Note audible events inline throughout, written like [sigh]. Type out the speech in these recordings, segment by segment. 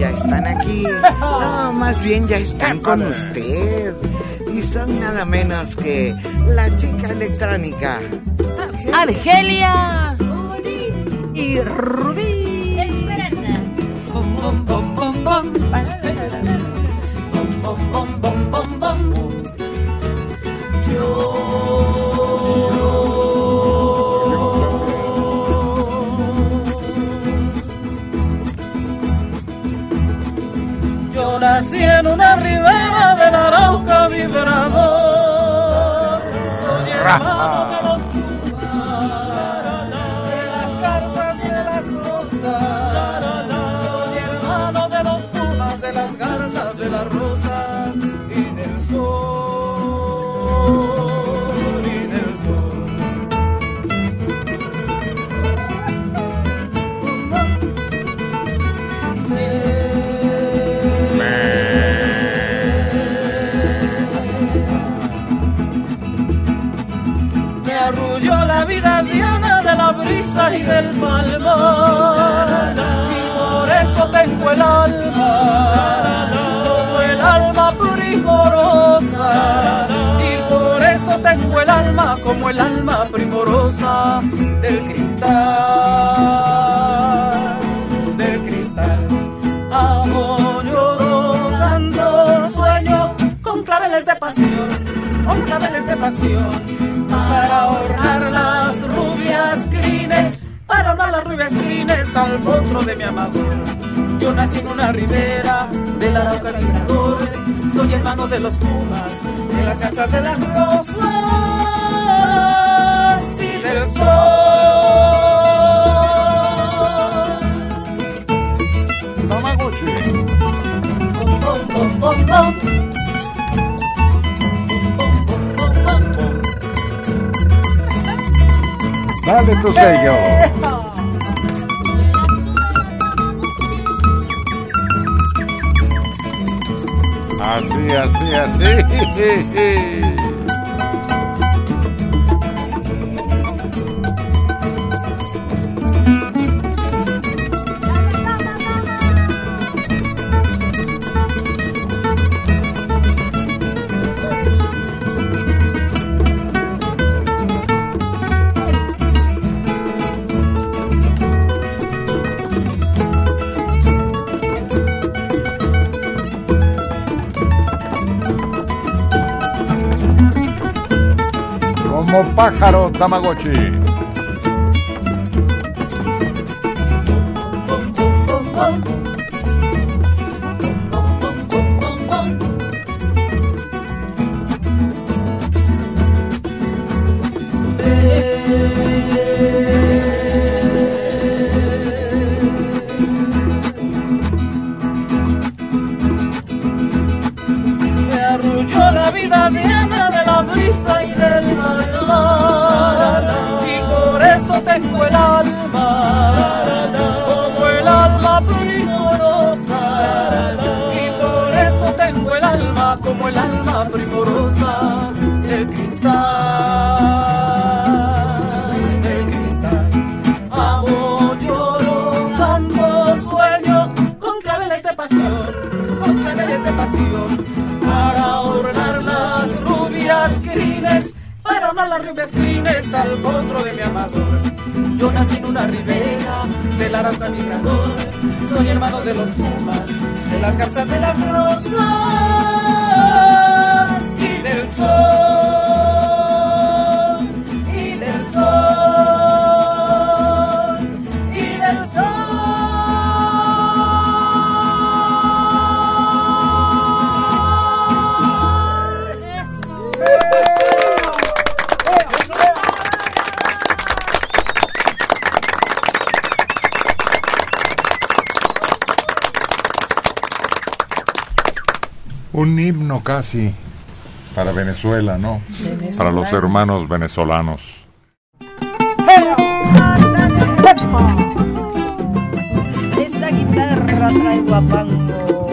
ya están aquí. [laughs] No, más bien ya están con usted. Y son nada menos que la chica electrónica. Argelia y Rubí. Esperanza. Y del malvar Y por eso tengo el alma Como el alma primorosa. Y por eso tengo el alma Como el alma primorosa Del cristal Del cristal. Amo, lloro, canto, sueño Con claveles de pasión Con claveles de pasión para ahorrar las rubias crines, para ahorrar las rubias crines al potro de mi amador. Yo nací en una ribera del Arauca vibrador, soy hermano de los pumas, de las casas de las rosas y del sol. Bom, Dale tu sello. Así, así, así. Como pájaro Tamagotchi. Las rubias crines Al potro de mi amador. Yo nací en una ribera Del Arauca migrador Soy hermano de los pumas De las garzas de las rosas Y del sol Un himno casi para Venezuela, ¿no? Para los hermanos venezolanos. Esta guitarra trae guapango.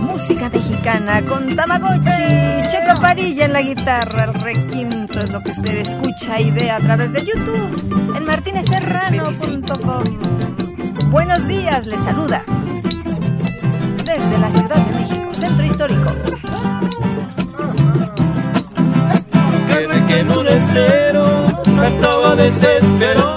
Música mexicana con Tamagotchi. Checo Parilla en la guitarra. El requinto es lo que usted escucha y ve a través de YouTube en martineserrano.com. Buenos días, les saluda. Desde la Ciudad de Centro Histórico. Que que en un estero cantaba desesperado,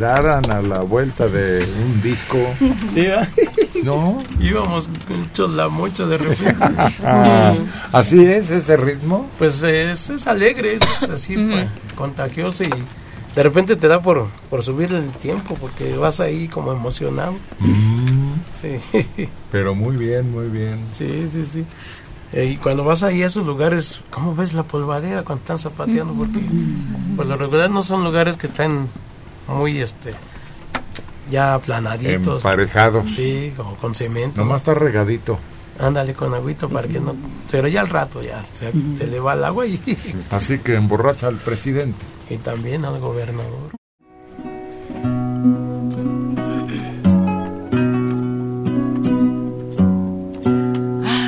Aceleraran a la vuelta de un disco. [laughs] Sí. ¿No? Íbamos mucho, la, mucho de. Ah, [laughs] ¿Así es ese ritmo? Pues es, es alegre, es así pues, contagioso y de repente te da por, por subir el tiempo porque vas ahí como emocionado. Mm, Sí, [laughs] pero muy bien, muy bien. sí, sí, sí. Eh, Y cuando vas ahí a esos lugares, ¿cómo ves la polvadera cuando están zapateando? Porque por lo regular no son lugares que están muy, este, ya aplanaditos. Emparejado. Sí, como con cemento. Nomás está regadito. Ándale con agüito para que no... Pero ya al rato ya se, se le va el agua y, Así que emborracha al presidente. y también al gobernador.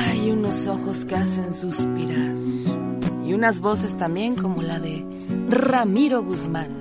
Hay unos ojos que hacen suspirar y unas voces también como la de Ramiro Guzmán.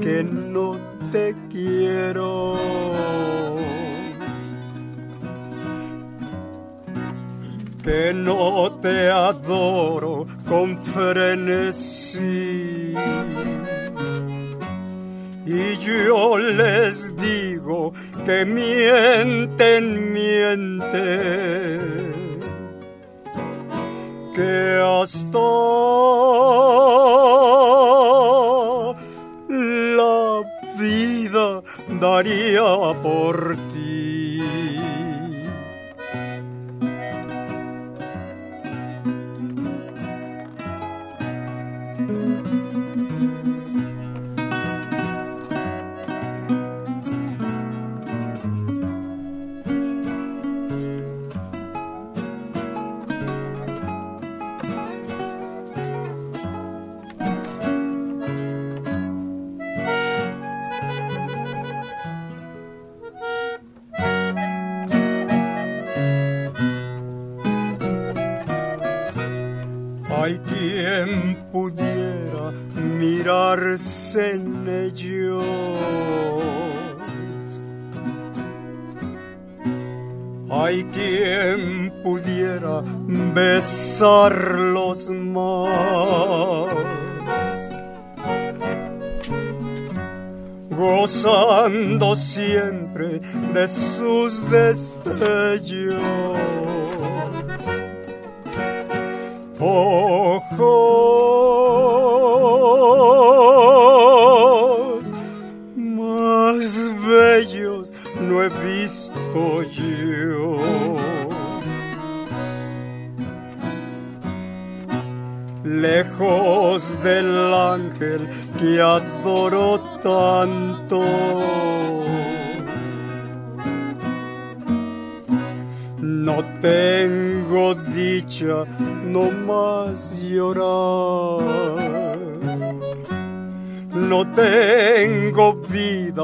Que no te quiero. Que no te adoro con frenesí. Y yo les digo que mienten, mienten. Que por de sus destellos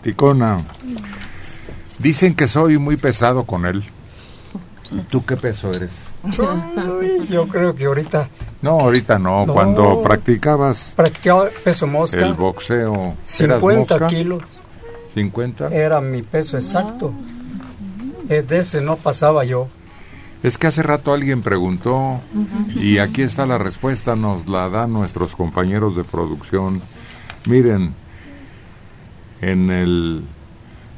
romanticona. Dicen que soy muy pesado con él. ¿Tú qué peso eres? Ay, Yo creo que ahorita No, ahorita no. No. Cuando practicabas practicaba peso mosca. el boxeo, ¿eras 50 mosca? kilos 50. era mi peso exacto. Eh, De ese no pasaba yo. Es que hace rato alguien preguntó y aquí está la respuesta, nos la dan nuestros compañeros de producción. Miren, en el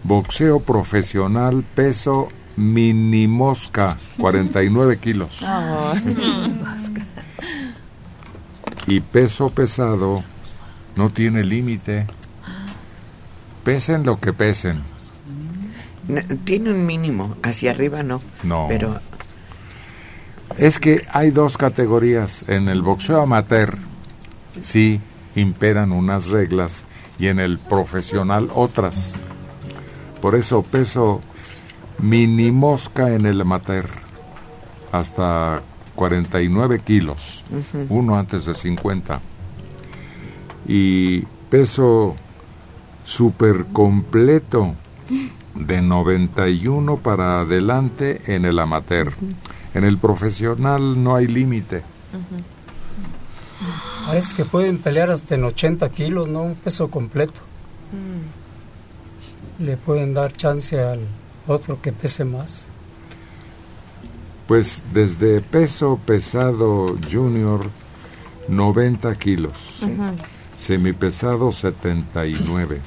boxeo profesional peso mini mosca, 49 kilos. [laughs] Y peso pesado no tiene límite. Pesen lo que pesen. Tiene un mínimo, hacia arriba no. No. Pero Es que hay dos categorías. En el boxeo amateur sí imperan unas reglas y en el profesional otras. Por eso peso mini mosca en el amateur hasta 49 kilos, uno antes de 50. Y peso super completo de 91 para adelante en el amateur. En el profesional no hay límite. Parece que pueden pelear hasta en 80 kilos, ¿no? Un peso completo. Le pueden dar chance al otro que pese más. Pues desde peso pesado junior 90 kilos, semipesado 79.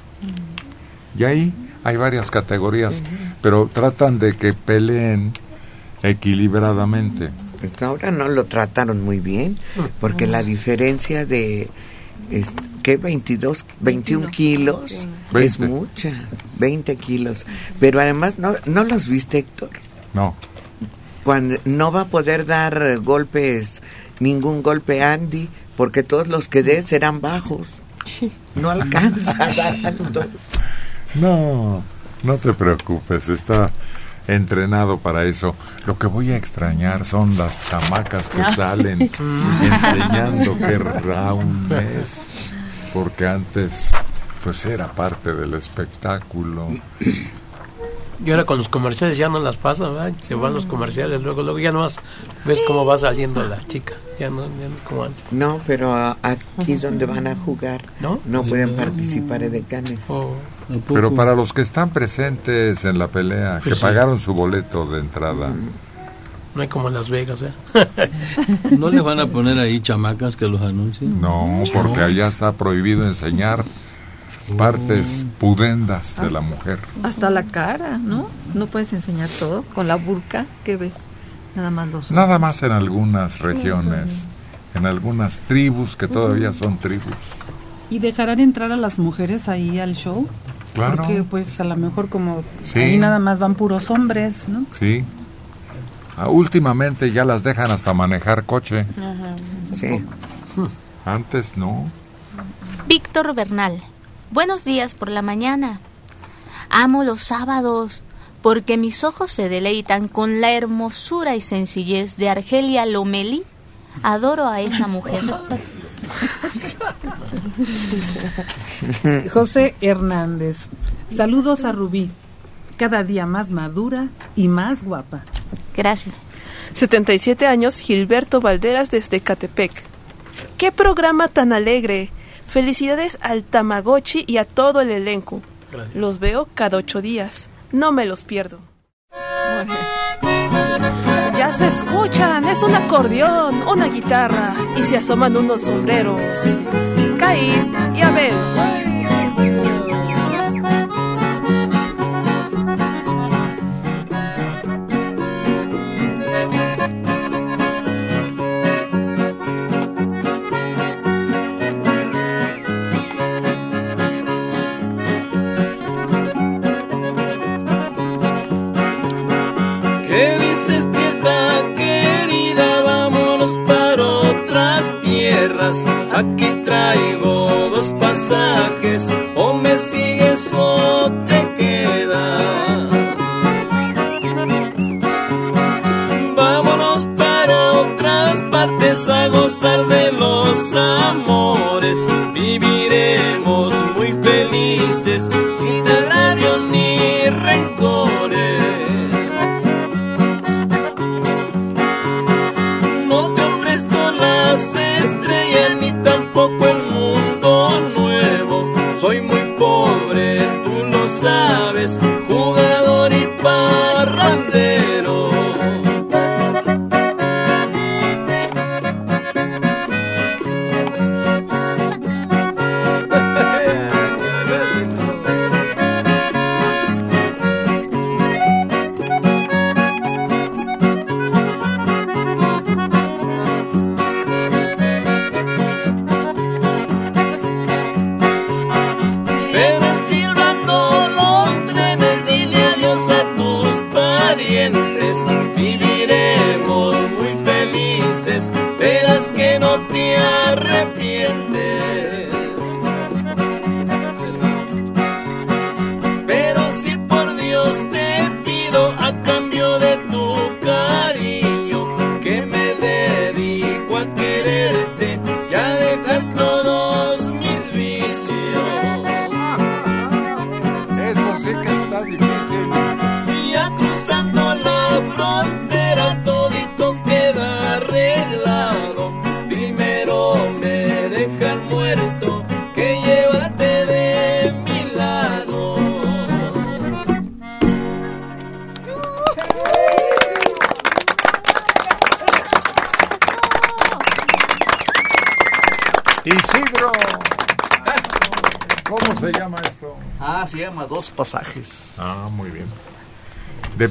Y ahí hay varias categorías, pero tratan de que peleen equilibradamente. Pues ahora no lo trataron muy bien, porque la diferencia de, es, ¿qué? 22, 21 kilos es 20. mucha, 20 kilos. Pero además, ¿no, ¿no los viste, Héctor? No, Cuando no va a poder dar golpes, ningún golpe Andy, porque todos los que dé serán bajos. No alcanza a dar no, no te preocupes, está entrenado para eso. Lo que voy a extrañar son las chamacas que salen [laughs] enseñando qué round es, porque antes pues era parte del espectáculo. Y ahora con los comerciales ya no las pasan, ¿verdad? Se van los comerciales, luego, luego ya nomás ves cómo va saliendo la chica. Ya no, ya no es como antes. No, pero a- aquí donde van a jugar ¿No? no pueden participar edecanes. Oh, Pero para los que están presentes en la pelea, que Pues sí. pagaron su boleto de entrada, no hay como en Las Vegas, ¿eh? [laughs] ¿No le van a poner ahí chamacas que los anuncien? no, porque allá está prohibido enseñar partes pudendas de la mujer. Hasta la cara, ¿no? No puedes enseñar todo. Con la burka, ¿qué ves? Nada más los Nada más en algunas regiones, en algunas tribus que todavía son tribus. ¿Y dejarán entrar a las mujeres ahí al show? Claro. Porque pues a lo mejor como Sí. ahí nada más van puros hombres, ¿no? Sí. Ah, últimamente ya las dejan hasta manejar coche. Sí. [laughs] Antes no. Víctor Bernal. Buenos días por la mañana. Amo los sábados porque mis ojos se deleitan con la hermosura y sencillez de Argelia Lomeli. Adoro a esa mujer. [laughs] [laughs] José Hernández. Saludos a Rubí. Cada día más madura y más guapa. Gracias. 77 años Gilberto Valderas desde Catepec. ¡Qué programa tan alegre! Felicidades al Tamagotchi y a todo el elenco. Gracias. Los veo cada ocho días. No me los pierdo. Ya se escuchan, es un acordeón, una guitarra y se asoman unos sombreros. Caín y. ¿Qué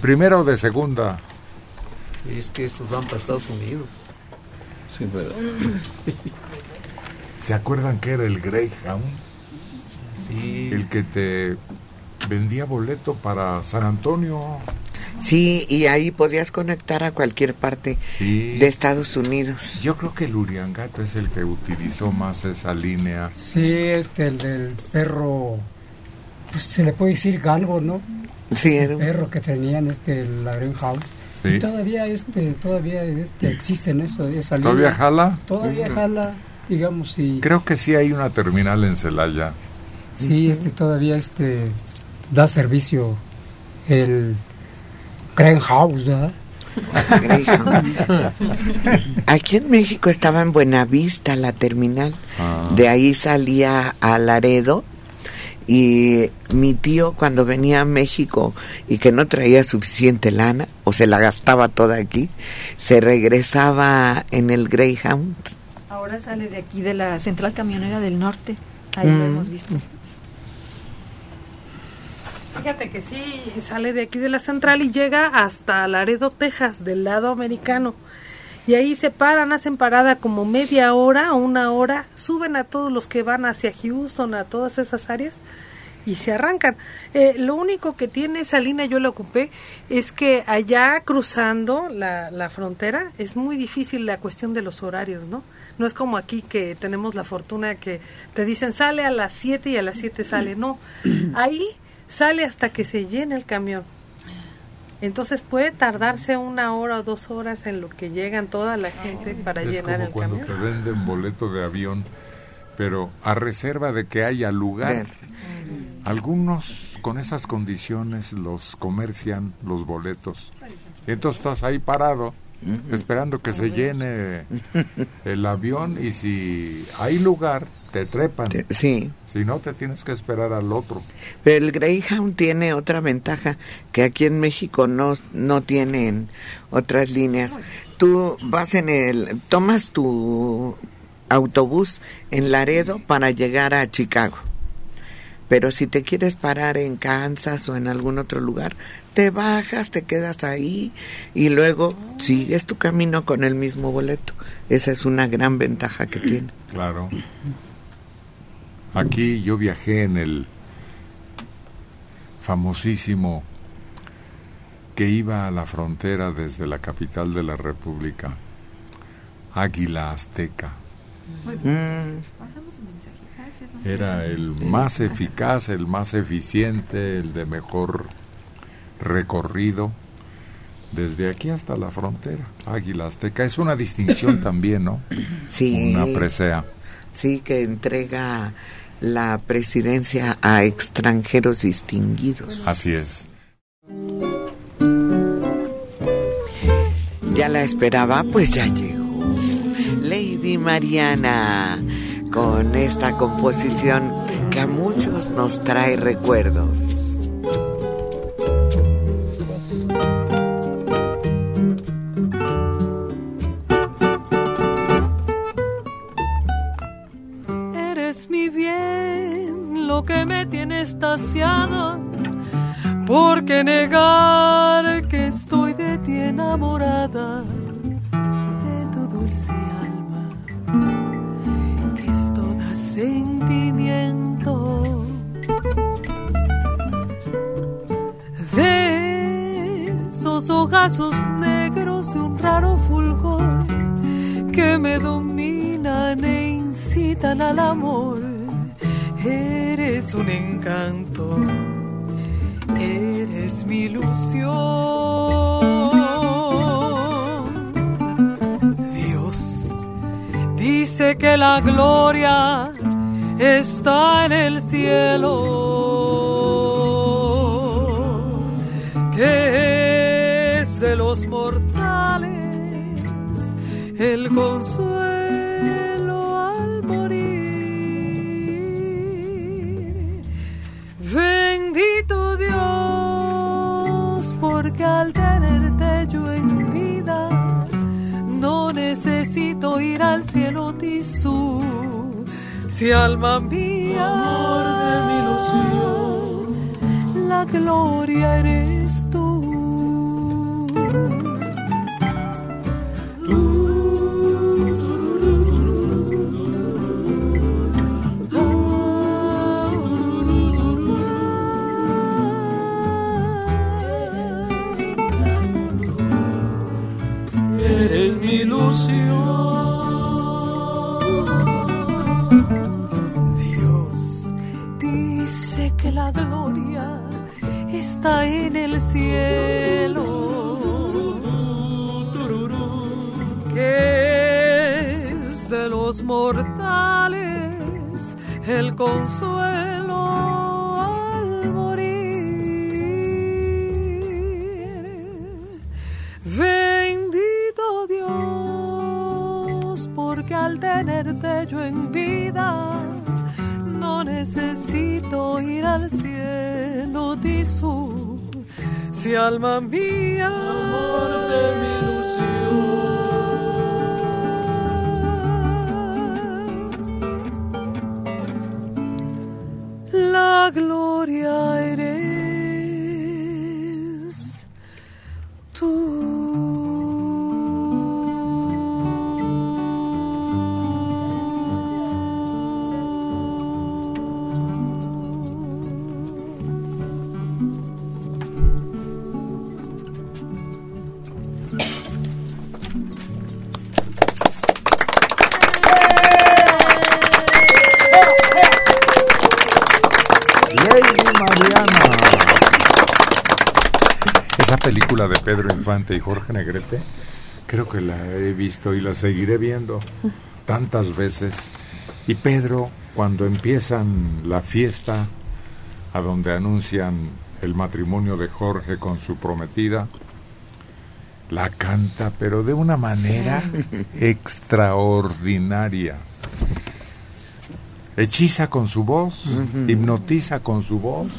primera o de segunda? Es que estos van para Estados Unidos. Sí, pero... ¿Se acuerdan que era el Greyhound? Sí. El que te vendía boleto para San Antonio. Sí, y ahí podías conectar a cualquier parte Sí. de Estados Unidos. Yo creo que el Uriangato es el que utilizó más esa línea. Sí, este, el del perro, pues se le puede decir galgo, ¿no? Sí, El perro que tenían este, la Greyhound. Sí. Y todavía, este, todavía este, existen eso, esa ¿Todavía línea. jala? Todavía jala, digamos, y Creo que sí hay una terminal en Celaya. sí, este, todavía este, da servicio el Greyhound, ¿verdad? [laughs] Aquí en México estaba en Buenavista la terminal. Ah. De ahí salía a Laredo. Y mi tío cuando venía a México y que no traía suficiente lana o se la gastaba toda aquí, se regresaba en el Greyhound. Ahora sale de aquí de la Central Camionera del Norte. Ahí lo Mm. hemos visto. Fíjate que sí, sale de aquí de la central y llega hasta Laredo, Texas, del lado americano. Y ahí se paran, hacen parada como media hora o una hora, suben a todos los que van hacia Houston, a todas esas áreas, y se arrancan. Eh, lo único que tiene esa línea, yo la ocupé, es que allá cruzando la, la frontera es muy difícil la cuestión de los horarios, ¿no? No es como aquí que tenemos la fortuna que te dicen sale a las 7 y a las 7 sale. No, [clears throat] ahí sale hasta que se llene el camión. Entonces puede tardarse una hora o dos horas en lo que llegan toda la gente para Es llenar como el cuando camión. te venden boleto de avión, pero a reserva de que haya lugar. Algunos con esas condiciones los comercian los boletos. Entonces estás ahí parado esperando que se llene el avión y si hay lugar te trepan. Sí. Si no te tienes que esperar al otro. Pero el Greyhound tiene otra ventaja que aquí en México no, no tienen otras líneas. Tú vas en el, tomas tu autobús en Laredo para llegar a Chicago. Pero si te quieres parar en Kansas o en algún otro lugar, te bajas, te quedas ahí y luego sigues tu camino con el mismo boleto. Esa es una gran ventaja que tiene. [clears throat] Claro. Aquí yo viajé en el famosísimo que iba a la frontera desde la capital de la República, Águila Azteca. Mm. Era el más eficaz, el más eficiente, el de mejor recorrido desde aquí hasta la frontera. Águila Azteca es una distinción [coughs] también, ¿no? Sí. Una presea. Sí, que entrega la presidencia a extranjeros distinguidos. Así es. Ya la esperaba, pues ya llegó. Lady Mariana con esta composición que a muchos nos trae recuerdos. Eres mi bien, lo que me tiene estaciado, porque negar que estoy de ti enamorada, de tu dulce alma sentimiento. De esos ojazos negros de un raro fulgor que me dominan e incitan al amor. Eres un encanto, eres mi ilusión. Dios dice que la gloria está en el cielo, que es de los mortales el consuelo al morir. Bendito Dios, porque al tenerte yo en vida, no necesito ir al cielo tisú. Si alma mía, amor de mi ilusión, la gloria eres tú. Eres mi ilusión. En el cielo, que es de los mortales el consuelo Si alma mía, Jorge Negrete, creo que la he visto y la seguiré viendo tantas veces. Y Pedro, cuando empiezan la fiesta, a donde anuncian el matrimonio de Jorge con su prometida, la canta, pero de una manera [laughs] extraordinaria. Hechiza con su voz, hipnotiza con su voz.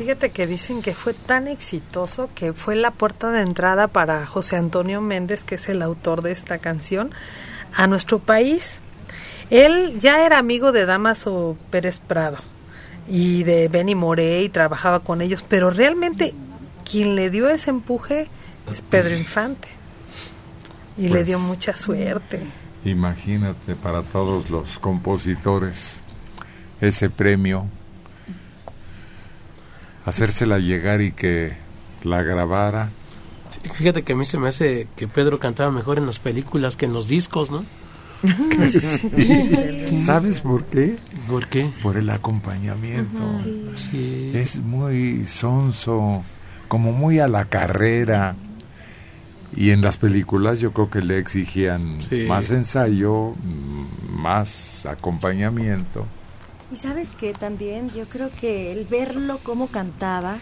Fíjate que dicen que fue tan exitoso que fue la puerta de entrada para José Antonio Méndez, que es el autor de esta canción, a nuestro país. Él ya era amigo de Damaso Pérez Prado y de Benny Moré y trabajaba con ellos, pero realmente quien le dio ese empuje es Pedro Infante. Y le Pues, dio mucha suerte. Imagínate para todos los compositores ese premio, hacérsela llegar y que la grabara. Fíjate que a mí se me hace que Pedro cantaba mejor en las películas que en los discos, ¿no? [laughs] [laughs] ¿Sabes por qué? ¿Por qué? Por el acompañamiento. Sí. Es muy sonso, como muy a la carrera. Y en las películas yo creo que le exigían Sí. más ensayo, más acompañamiento. Y sabes que también yo creo que el verlo cómo cantaba,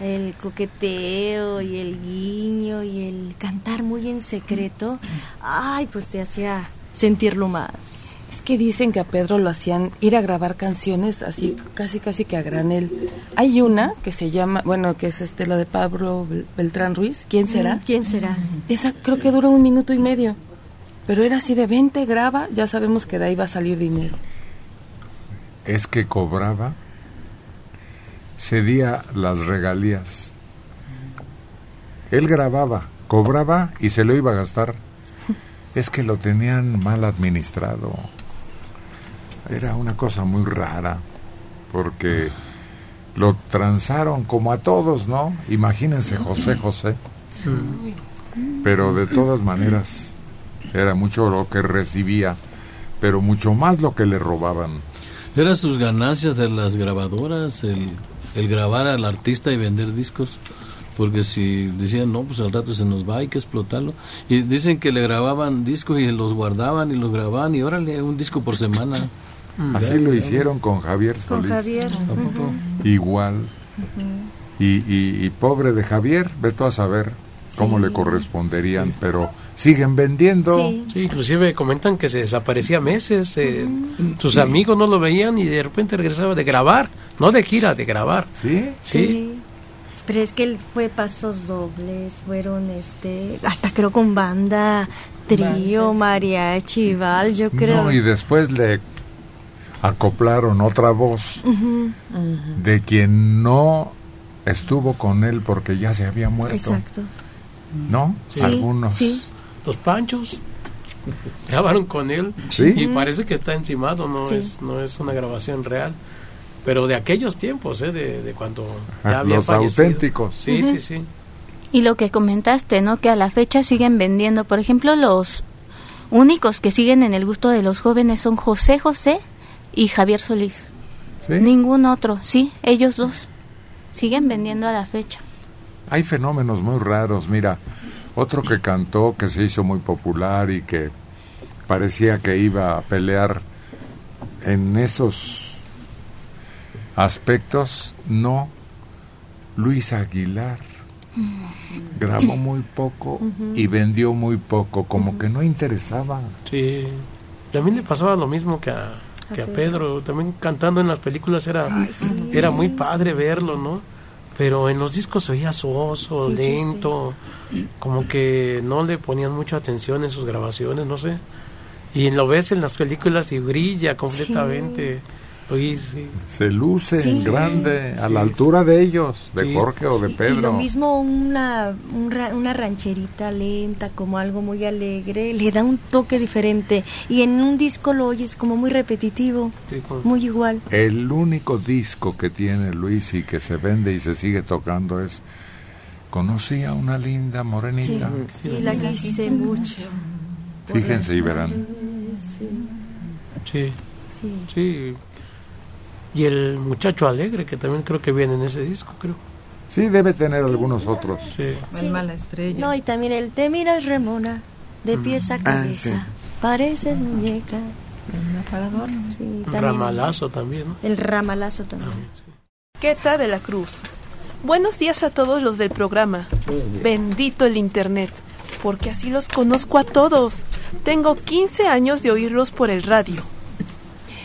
el coqueteo y el guiño y el cantar muy en secreto, ay, pues te hacía sentirlo más. Es que dicen que a Pedro lo hacían ir a grabar canciones así casi casi que a granel. Hay una que se llama, bueno, que es este la de Pablo Bel- Beltrán Ruiz, ¿quién será? Mm, ¿Quién será? Esa creo que duró un minuto y medio. Pero era así de 20 graba, ya sabemos que de ahí va a salir dinero. Es que cobraba cedía las regalías. Él grababa, cobraba y se lo iba a gastar. Es que lo tenían mal administrado. Era una cosa muy rara, porque lo transaron como a todos, ¿no? Imagínense José José. Pero de todas maneras, era mucho lo que recibía, pero mucho más lo que le robaban. Eran sus ganancias de las grabadoras, el, el grabar al artista y vender discos. Porque si decían, no, pues al rato se nos va, hay que explotarlo. Y dicen que le grababan discos y los guardaban y los grababan y órale, un disco por semana. Así lo hicieron con Javier Con Solís. Javier. ujú. Igual. Y, y- y pobre de Javier, ve tú a saber cómo le corresponderían, pero siguen vendiendo. Sí, inclusive comentan que se desaparecía meses, eh, sus amigos no lo veían y de repente regresaba de grabar, no de gira, de grabar. ¿Sí? Sí. Pero es que él fue pasos dobles, fueron este, hasta creo con banda, trío, mariachi, val, yo creo. No, y después le acoplaron otra voz Ujú. de quien no estuvo con él porque ya se había muerto. Exacto. ¿No? Sí, Algunos. sí. Los Panchos grabaron con él Sí. y parece que está encimado, no Sí. es no es una grabación real, pero de aquellos tiempos, eh, de, de cuando Ah, ya había los fallecido. auténticos. Sí, sí, sí. Y lo que comentaste, ¿no? Que a la fecha siguen vendiendo. Por ejemplo, los únicos que siguen en el gusto de los jóvenes son José José y Javier Solís. ¿Sí? Ningún otro, sí, ellos dos. Siguen vendiendo a la fecha. Hay fenómenos muy raros. Mira, otro que cantó, que se hizo muy popular y que parecía que iba a pelear en esos aspectos, no. Luis Aguilar grabó muy poco y vendió muy poco, como que no interesaba. Sí. También le pasaba lo mismo que a, que a Pedro. También cantando en las películas era, era muy padre verlo, ¿no? Pero en los discos se oía soso, Sí, lento, como que no le ponían mucha atención en sus grabaciones, no sé. Y lo ves en las películas y brilla completamente. Luis, sí. Se luce Sí. en grande, a la altura de ellos, de Sí. Jorge o de Y lo Pedro. mismo una, un ra- una rancherita lenta, como algo muy alegre, le da un toque diferente. Y en un disco lo oyes como muy repetitivo, muy igual. El único disco que tiene Luis y que se vende y se sigue tocando es Conocí a una linda Sí, morenita. y la quise mucho. Fíjense y verán. Sí. sí. Y el muchacho alegre, que también creo que viene en ese disco, creo. Sí, debe tener algunos otros. Sí. El mala estrella. No, y también el Te miras Remona, de pies a cabeza, sí. pareces muñeca. El aparador. Sí, también ramalazo también, ¿no? El ramalazo también. Queta de la Cruz. Buenos días a todos los del programa. Bendito el Internet, porque así los conozco a todos. Tengo 15 años de oírlos por el radio.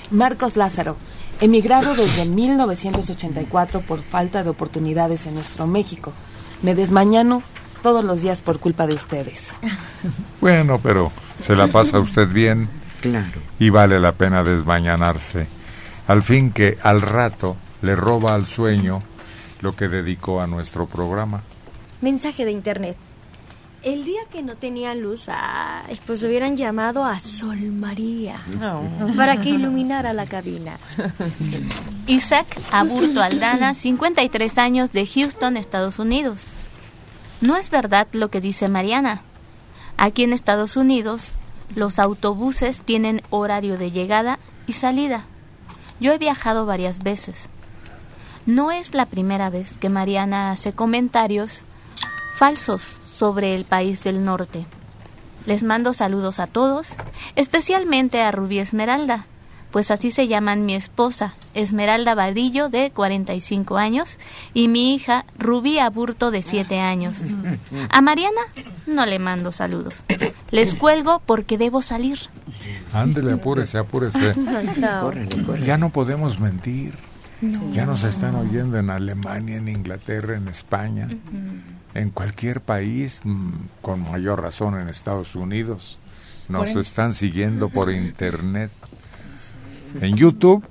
Marcos Lázaro, emigrado desde 1984 por falta de oportunidades en nuestro México. Me desmañano todos los días por culpa de ustedes. [laughs] Bueno, pero se la pasa usted bien Claro. y vale la pena desmañanarse. Al fin que al rato le roba al sueño lo que dedicó a nuestro programa. Mensaje de internet. El día que no tenía luz, ay, pues hubieran llamado a Sol María para que iluminara la cabina. Isaac Aburto Aldana, 53 años, de Houston, Estados Unidos. No es verdad lo que dice Mariana. Aquí en Estados Unidos, los autobuses tienen horario de llegada y salida. Yo he viajado varias veces. No es la primera vez que Mariana hace comentarios falsos sobre el país del norte. Les mando saludos a todos, especialmente a Rubí Esmeralda, pues así se llaman mi esposa, Esmeralda Vadillo, de 45 años, y mi hija, Rubí Aburto, de 7 años. A Mariana no le mando saludos. Les cuelgo porque debo salir. Ándele, apúrese, apúrese. Ya no podemos mentir. Ya nos están oyendo en Alemania, en Inglaterra, en España, en cualquier país, mm, con mayor razón en Estados Unidos. Nos Por están siguiendo por [laughs] internet. En YouTube,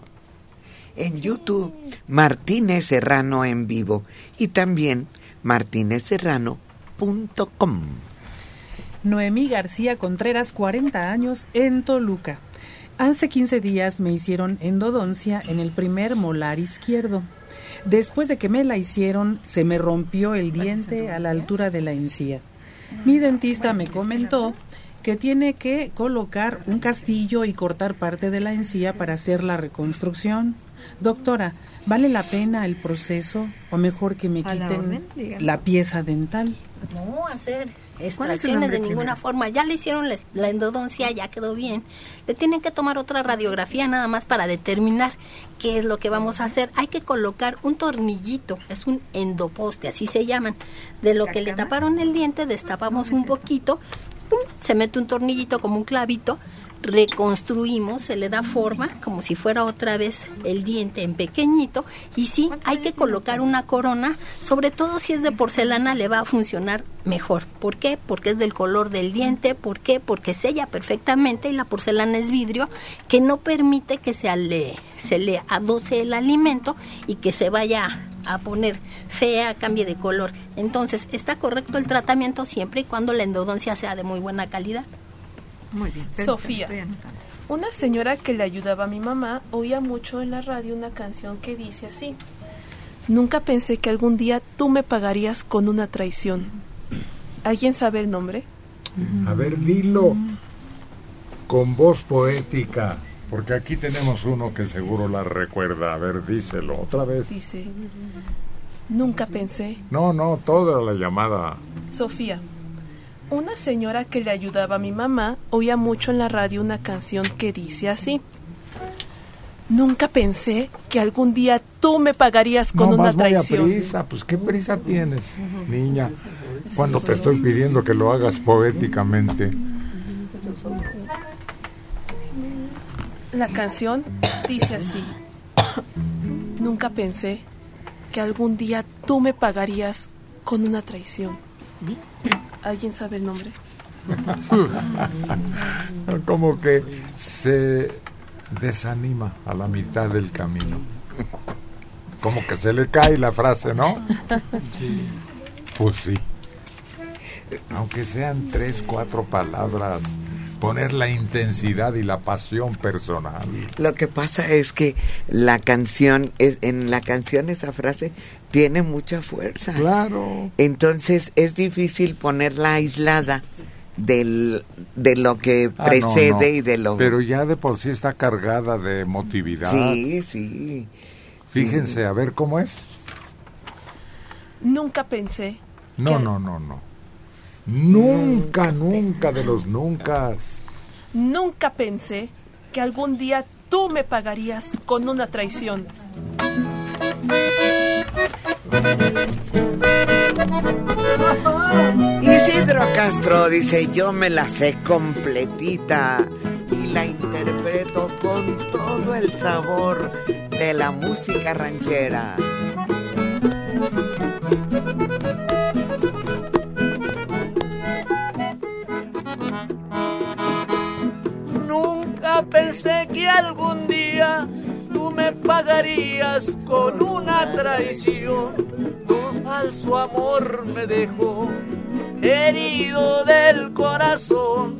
en YouTube Martínez Serrano en vivo y también martinezserrano.com. Noemí García Contreras, 40 años, en Toluca. Hace 15 días me hicieron endodoncia en el primer molar izquierdo. Después de que me la hicieron, se me rompió el diente a la altura de la encía. Mi dentista me comentó que tiene que colocar un castillo y cortar parte de la encía para hacer la reconstrucción. Doctora, ¿vale la pena el proceso o mejor que me la quiten la pieza dental? No hacer ¿Cuál es el extracciones de ninguna primero? forma. Ya le hicieron la, la endodoncia, ya quedó bien. Le tienen que tomar otra radiografía nada más para determinar qué es lo que vamos a hacer. Hay que colocar un tornillito, es un endoposte, así se llaman. De lo que le taparon el diente, destapamos un poquito, pum, se mete un tornillito como un clavito, reconstruimos, se le da forma como si fuera otra vez el diente en pequeñito y sí, hay que colocar una corona, sobre todo si es de porcelana le va a funcionar mejor. ¿Por qué? Porque es del color del diente, ¿por qué? Porque sella perfectamente y la porcelana es vidrio que no permite que se le, se le adoce el alimento y que se vaya a poner fea, cambie de color. Entonces, está correcto el tratamiento siempre y cuando la endodoncia sea de muy buena calidad. Muy bien. Sofía. Una señora que le ayudaba a mi mamá oía mucho en la radio una canción que dice así. Nunca pensé que algún día tú me pagarías con una traición. ¿Alguien sabe el nombre? A ver, dilo con voz poética, porque aquí tenemos uno que seguro la recuerda. A ver, díselo otra vez. Dice, nunca pensé. No, no, toda la llamada. Sofía, una señora que le ayudaba a mi mamá oía mucho en la radio una canción que dice así. Nunca pensé que algún día tú me pagarías con no una vas muy a traición. prisa, pues qué prisa tienes, niña. Cuando te estoy pidiendo que lo hagas poéticamente. La canción dice así. Nunca pensé que algún día tú me pagarías con una traición. ¿Alguien sabe el nombre? [laughs] Como que se desanima a la mitad del camino. Como que se le cae la frase, ¿no? Pues sí. Aunque sean tres, cuatro palabras, poner la intensidad y la pasión personal. Lo que pasa es que la canción, es, en la canción esa frase tiene mucha fuerza. Claro. Entonces es difícil ponerla aislada del, de lo que Ah, no, precede no. y de lo... Pero ya de por sí está cargada de emotividad. Sí, sí. Fíjense, a ver cómo es. Nunca pensé. No, no, no, no. Nunca, nunca de los nunca. Nunca pensé que algún día tú me pagarías con una traición. Isidro Castro dice, yo me la sé completita y la interpreto con todo el sabor de la música ranchera. Nunca pensé que algún día tú me pagarías con una traición. Falso amor me dejó herido del corazón.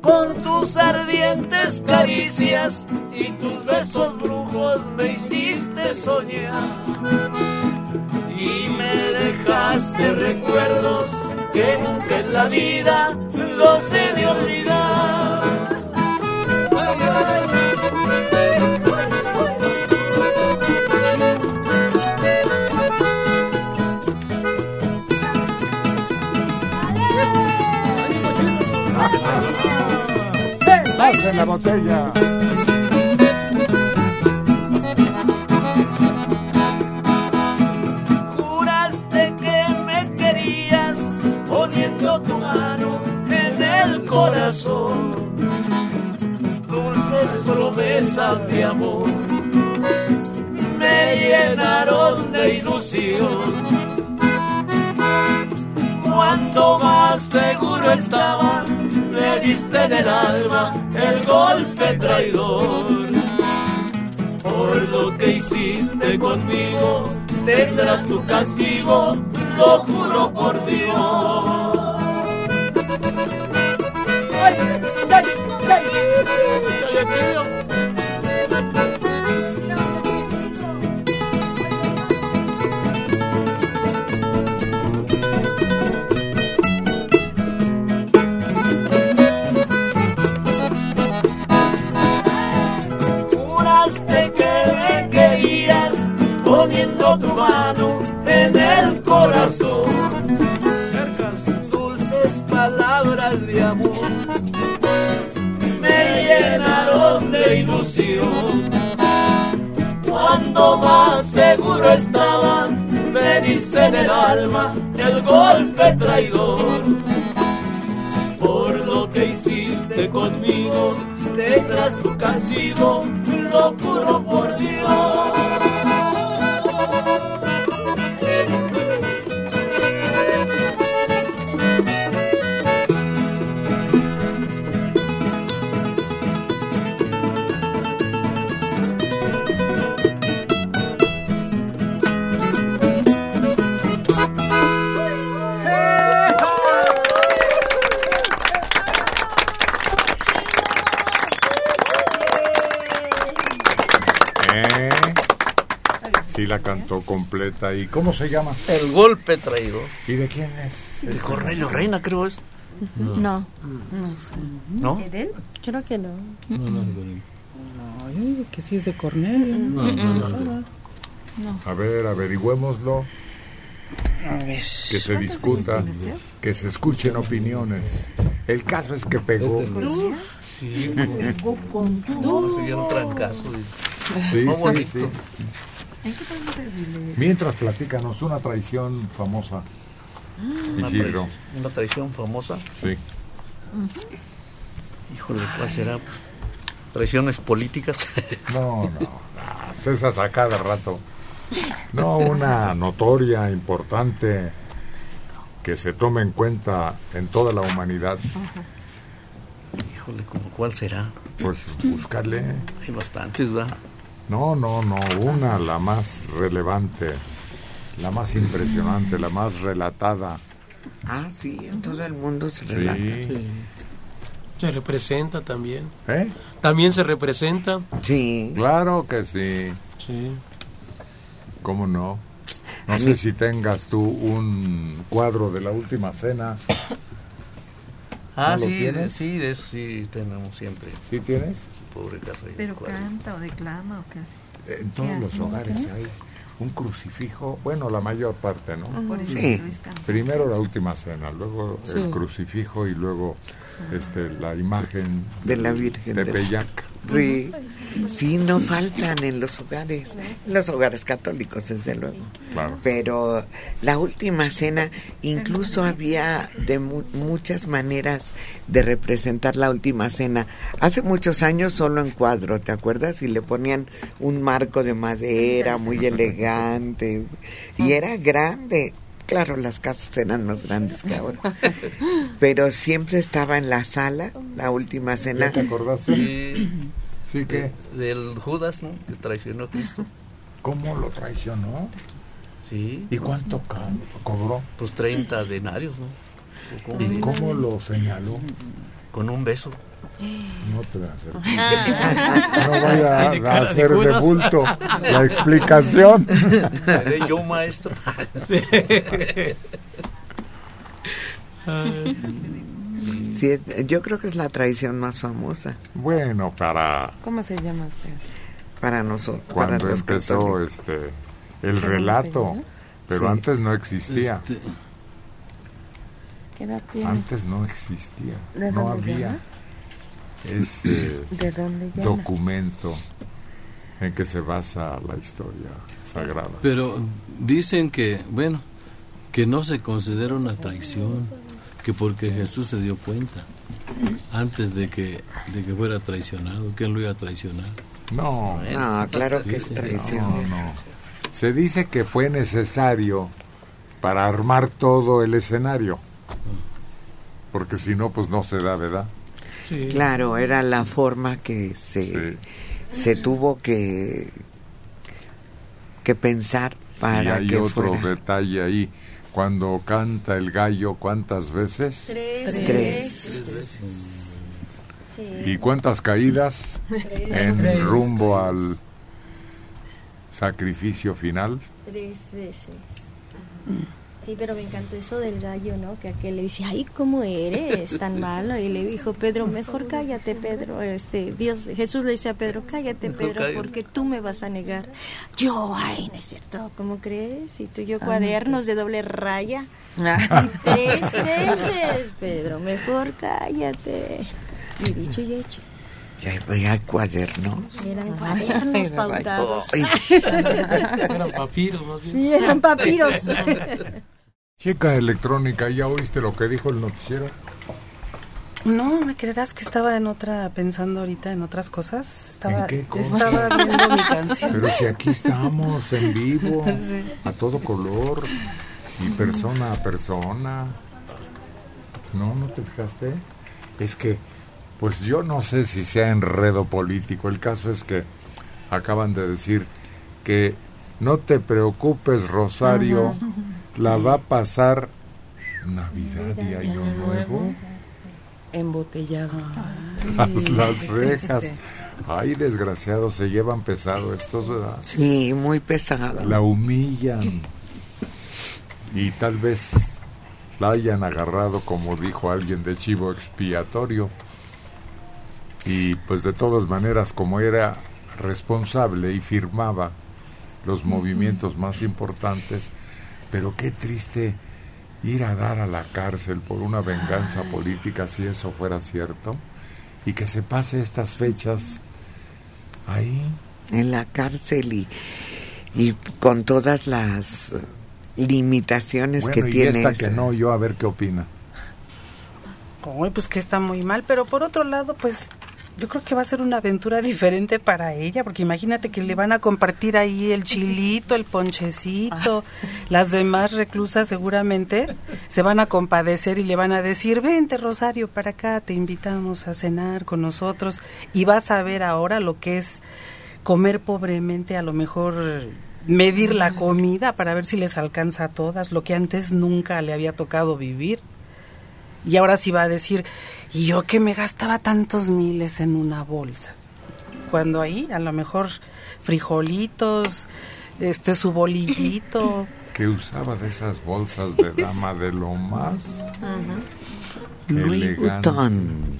Con tus ardientes caricias y tus besos brujos me hiciste soñar. Y me dejaste recuerdos que nunca en la vida los he de olvidar. ¡Más en la botella! Juraste que me querías poniendo tu mano en el corazón. Dulces promesas de amor me llenaron de ilusión. Cuando más seguro estaba, me diste en el alma el golpe traidor. Por lo que hiciste conmigo, tendrás tu castigo, lo juro por Dios. Cuando más seguro estaba, me diste en el alma el golpe traidor. Por lo que hiciste conmigo, tendrás tu castigo, completa. ¿Y cómo se llama? El golpe traído. ¿Y de quién es? De Cornelio Reina, creo es. No. No sé. ¿No? ¿De él? Creo que no. No, no, no. No, yo digo que sí es de Cornelio. No, no, no. A ver, averigüémoslo. Que se discuta, que se escuchen opiniones. El caso es que pegó. Sí, Pegó con se. Sí, Sí, bonito. sí. Mientras platícanos una traición famosa. Una, Isidro. traición, una traición famosa. Sí. Híjole, ¿cuál será? Traiciones políticas. [laughs] No, no, no, pues esas a cada rato. No, una notoria, importante, que se tome en cuenta en toda la humanidad. Híjole, ¿cómo cuál será? Pues buscarle. Hay bastantes, ¿verdad? No, no, no, una, la más relevante, la más impresionante, la más relatada. Ah, sí, en todo el mundo se Sí. relata. Se representa también. ¿Eh? También se representa. Sí. Claro que sí. Sí. ¿Cómo no? No sé si tengas tú un cuadro de la última cena. Ah, ¿No sí, de, sí, de eso sí tenemos siempre. ¿Sí tienes? Su pobre casa. ahí, Pero canta o declama o qué hace. En todos los hogares hay un crucifijo, bueno, la mayor parte, ¿no? Por eso Sí. Primero la última cena, luego Sí. el crucifijo y luego este la imagen De la Virgen de de- Peyac. Sí, sí, no faltan en los hogares, en los hogares católicos, desde luego. Claro. Pero la última cena, incluso había de mu- muchas maneras de representar la última cena. Hace muchos años solo en cuadro, ¿te acuerdas? Y le ponían un marco de madera muy elegante y era grande. Claro, las casas eran más grandes que ahora. Pero siempre estaba en la sala, la última cena. ¿Ya te acordaste? Sí, Sí, ¿qué? de- del Judas, ¿no? Que traicionó a Cristo. ¿Cómo lo traicionó? Sí. ¿Y cuánto cobró? Pues 30 denarios, ¿no? ¿O cómo se ¿Y cómo lo señaló? Con un beso. No te voy a hacer. Ah. No vaya Ay, a, de hacer de bulto la explicación. Seré yo maestro. Sí, es- yo creo que es la tradición más famosa Bueno, para ¿Cómo se llama usted? para nosotros. para cuando los empezó católicos. este el ¿Se relato, pero Sí. antes no existía. Este, ¿Qué edad tiene? Antes no existía, ¿De no había llama? Ese ¿De dónde llama? documento en que se basa la historia sagrada. Pero dicen que, bueno, que no se considera una traición, que porque Jesús se dio cuenta antes de que, de que fuera traicionado, que él lo iba a traicionar. No, No, claro que es Sí, tradición. no, no. Se dice que fue necesario para armar todo el escenario. Porque si no, pues no se da, ¿verdad? Sí. Claro, era la forma que se Sí. se tuvo que que pensar y para hay que otro fuera detalle ahí. Cuando canta el gallo, ¿cuántas veces? Tres. Tres. ¿Y cuántas caídas Tres. en Tres. rumbo al sacrificio final? Tres veces. Sí, pero me encantó eso del gallo, ¿no? Que aquel le dice, ay, ¿cómo eres tan malo? Y le dijo Pedro, mejor cállate, Pedro. Este, Dios, Jesús le dice a Pedro, cállate, Pedro, cállate. porque tú me vas a negar. Yo, ay, no es cierto, ¿cómo crees? Y tú y yo Ah, cuadernos de doble raya. Y tres veces, Pedro, mejor cállate. Y dicho y hecho. ya había cuadernos Eran cuadernos pautados. [laughs] Eran papiros, más bien. Sí, eran papiros. [laughs] Chica electrónica, ¿ya oíste lo que dijo el noticiero? No, me creerás que estaba en otra, pensando ahorita en otras cosas. Estaba, ¿En qué cosa? estaba viendo mi canción. Pero si aquí estamos en vivo, [laughs] Sí. a todo color y persona a persona. No, ¿no te fijaste? Es que, pues yo no sé si sea enredo político. El caso es que acaban de decir que no te preocupes, Rosario. La va a pasar Navidad y Año Nuevo. Embotellado. Las rejas. Ay, desgraciados, se llevan pesado estos, ¿verdad? Sí, muy pesado. La humillan. Y tal vez la hayan agarrado, como dijo alguien, de chivo expiatorio. Y pues de todas maneras, como era responsable y firmaba los movimientos más importantes, pero qué triste ir a dar a la cárcel por una venganza política si eso fuera cierto. Y que se pase estas fechas ahí. En la cárcel y, y con todas las limitaciones bueno que y tiene esta que no yo a ver qué opina. Ay, pues que está muy mal, pero por otro lado, pues yo creo que va a ser una aventura diferente para ella, porque imagínate que le van a compartir ahí el chilito, el ponchecito, las demás reclusas seguramente se van a compadecer y le van a decir, vente Rosario, para acá, te invitamos a cenar con nosotros y vas a ver ahora lo que es comer pobremente, a lo mejor medir la comida para ver si les alcanza a todas, lo que antes nunca le había tocado vivir. Y ahora sí va a decir, ¿y yo que me gastaba tantos miles en una bolsa? Cuando ahí a lo mejor frijolitos, este su bolillito. [clears throat] que usaba de esas bolsas de [laughs] dama de lo más Louis elegante Vuitton.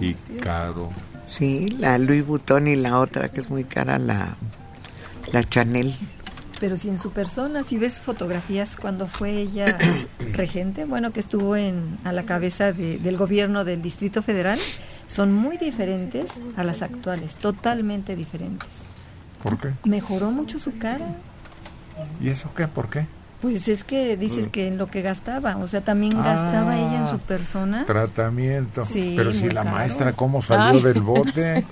y caro Sí, la Louis Vuitton y la otra que es muy cara, la, la Chanel. Pero si en su persona, si ves fotografías cuando fue ella [coughs] regente, bueno, que estuvo en, a la cabeza de- del gobierno del Distrito Federal, son muy diferentes a las actuales, totalmente diferentes. ¿por qué? Mejoró mucho su cara. ¿y eso qué? ¿por qué? Pues es que dices que en lo que gastaba, o sea, también gastaba Ah, ella en su persona. tratamiento Sí, pero si la caros. maestra cómo salió Ay. del [laughs] bote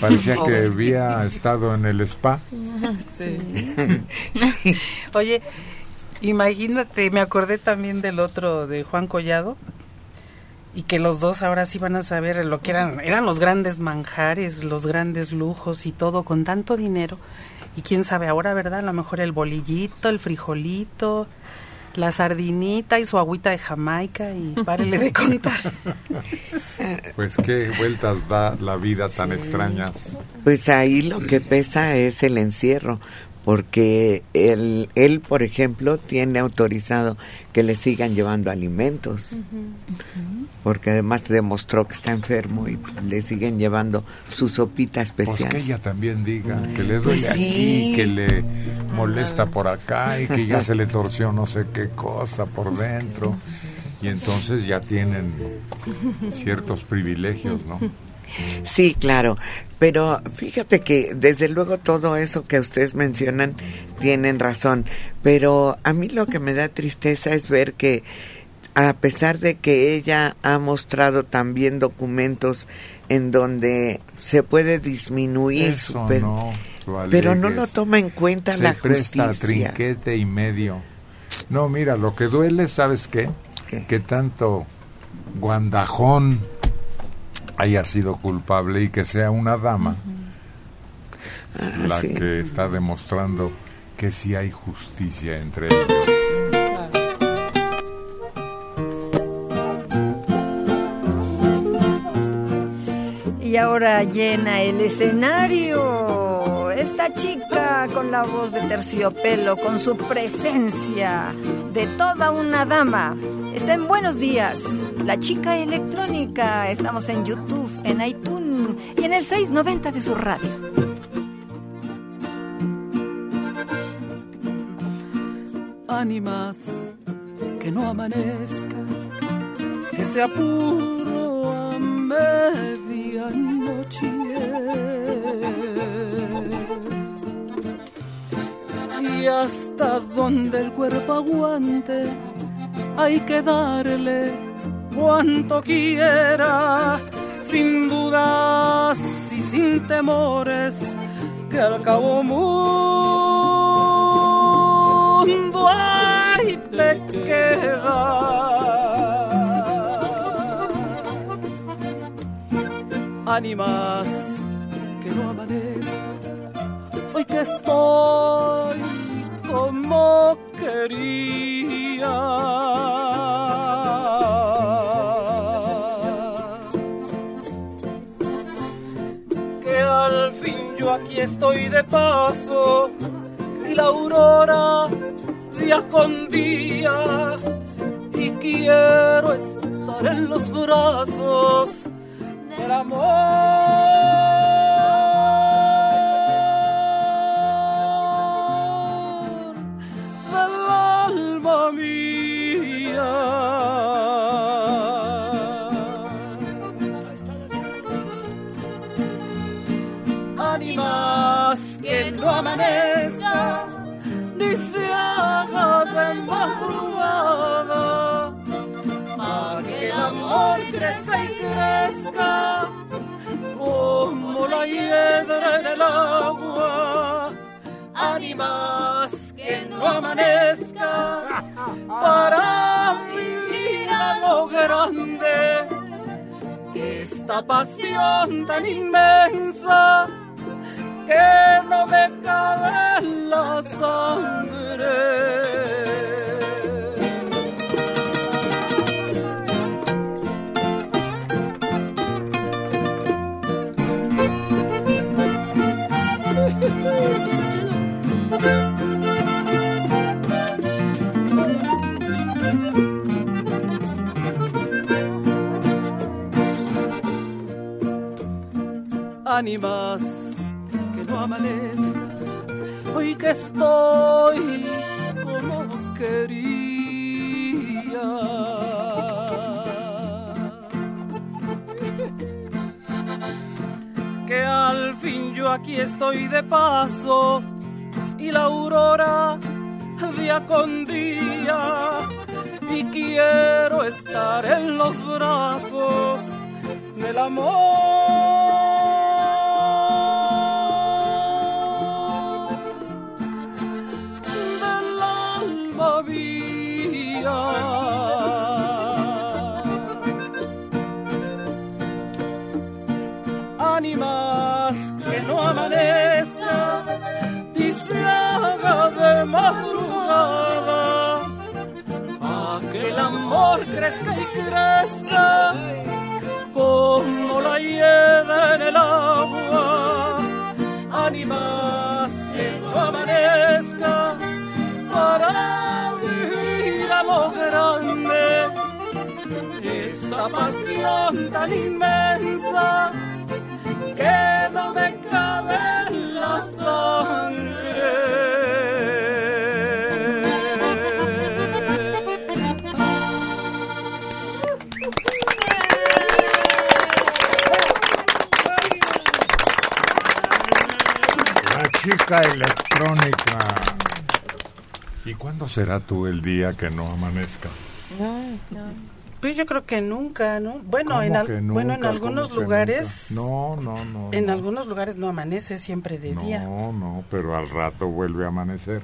parecía que [laughs] había estado en el spa Oye, imagínate, me acordé también del otro de Juan Collado y que los dos ahora sí van a saber lo que eran, eran los grandes manjares, los grandes lujos y todo con tanto dinero. Y quién sabe ahora, ¿verdad? A lo mejor el bolillito, el frijolito, la sardinita y su agüita de Jamaica y [laughs] párele de contar. [laughs] pues qué vueltas da la vida tan extrañas Pues ahí lo que pesa es el encierro, porque él, él, por ejemplo, tiene autorizado que le sigan llevando alimentos, porque además demostró que está enfermo y le siguen llevando su sopita pues especial. que ella también diga que le duele Pues sí. aquí que le molesta por acá y que ya se le torció no sé qué cosa por dentro y entonces ya tienen ciertos privilegios no Sí, claro, pero fíjate que desde luego todo eso que ustedes mencionan tienen razón, pero a mí lo que me da tristeza es ver que a pesar de que ella ha mostrado también documentos en donde se puede disminuir su pe- no pero no lo toma en cuenta se la presta justicia. trinquete y medio. No, mira, lo que duele, ¿sabes qué? Que tanto guandajón haya sido culpable y que sea una dama la Ah, sí. que está demostrando que sí hay justicia entre ellos. Y ahora llena el escenario. Esta chica con la voz de terciopelo, con su presencia de toda una dama. Está en Buenos Días. La chica electrónica. Estamos en YouTube, en iTunes y en el 690 de su radio. ánimas que no amanezca, que sea puro a medianoche. Y hasta donde el cuerpo aguante, hay que darle cuanto quiera, sin dudas y sin temores, que al cabo mundo ahí te queda. Ánimas que no amanezca, hoy que estoy como quería. Que al fin yo aquí estoy de paso y la aurora día con día y quiero estar en los brazos del amor como la hiedra en el agua. Ánimas que no amanezca para vivir a lo grande esta pasión tan inmensa que no me cabe la sangre. Ánimas que no amanezca, hoy que estoy como quería. [laughs] Que al fin yo aquí estoy de paso y la aurora día con día. Y quiero estar en los brazos del amor crezca como la hiedra en el agua. Ánimas que no amanezca para vivir a lo grande esta pasión tan inmensa que no me cabe en la sangre. Electrónica. ¿Y cuándo será tú el día que no amanezca? Pues yo creo que nunca, ¿no? Bueno, ¿Cómo en, al- bueno, en algunos ¿Cómo que lugares? No, no, no. en no. algunos lugares no amanece siempre de día. No, no, pero al rato vuelve a amanecer.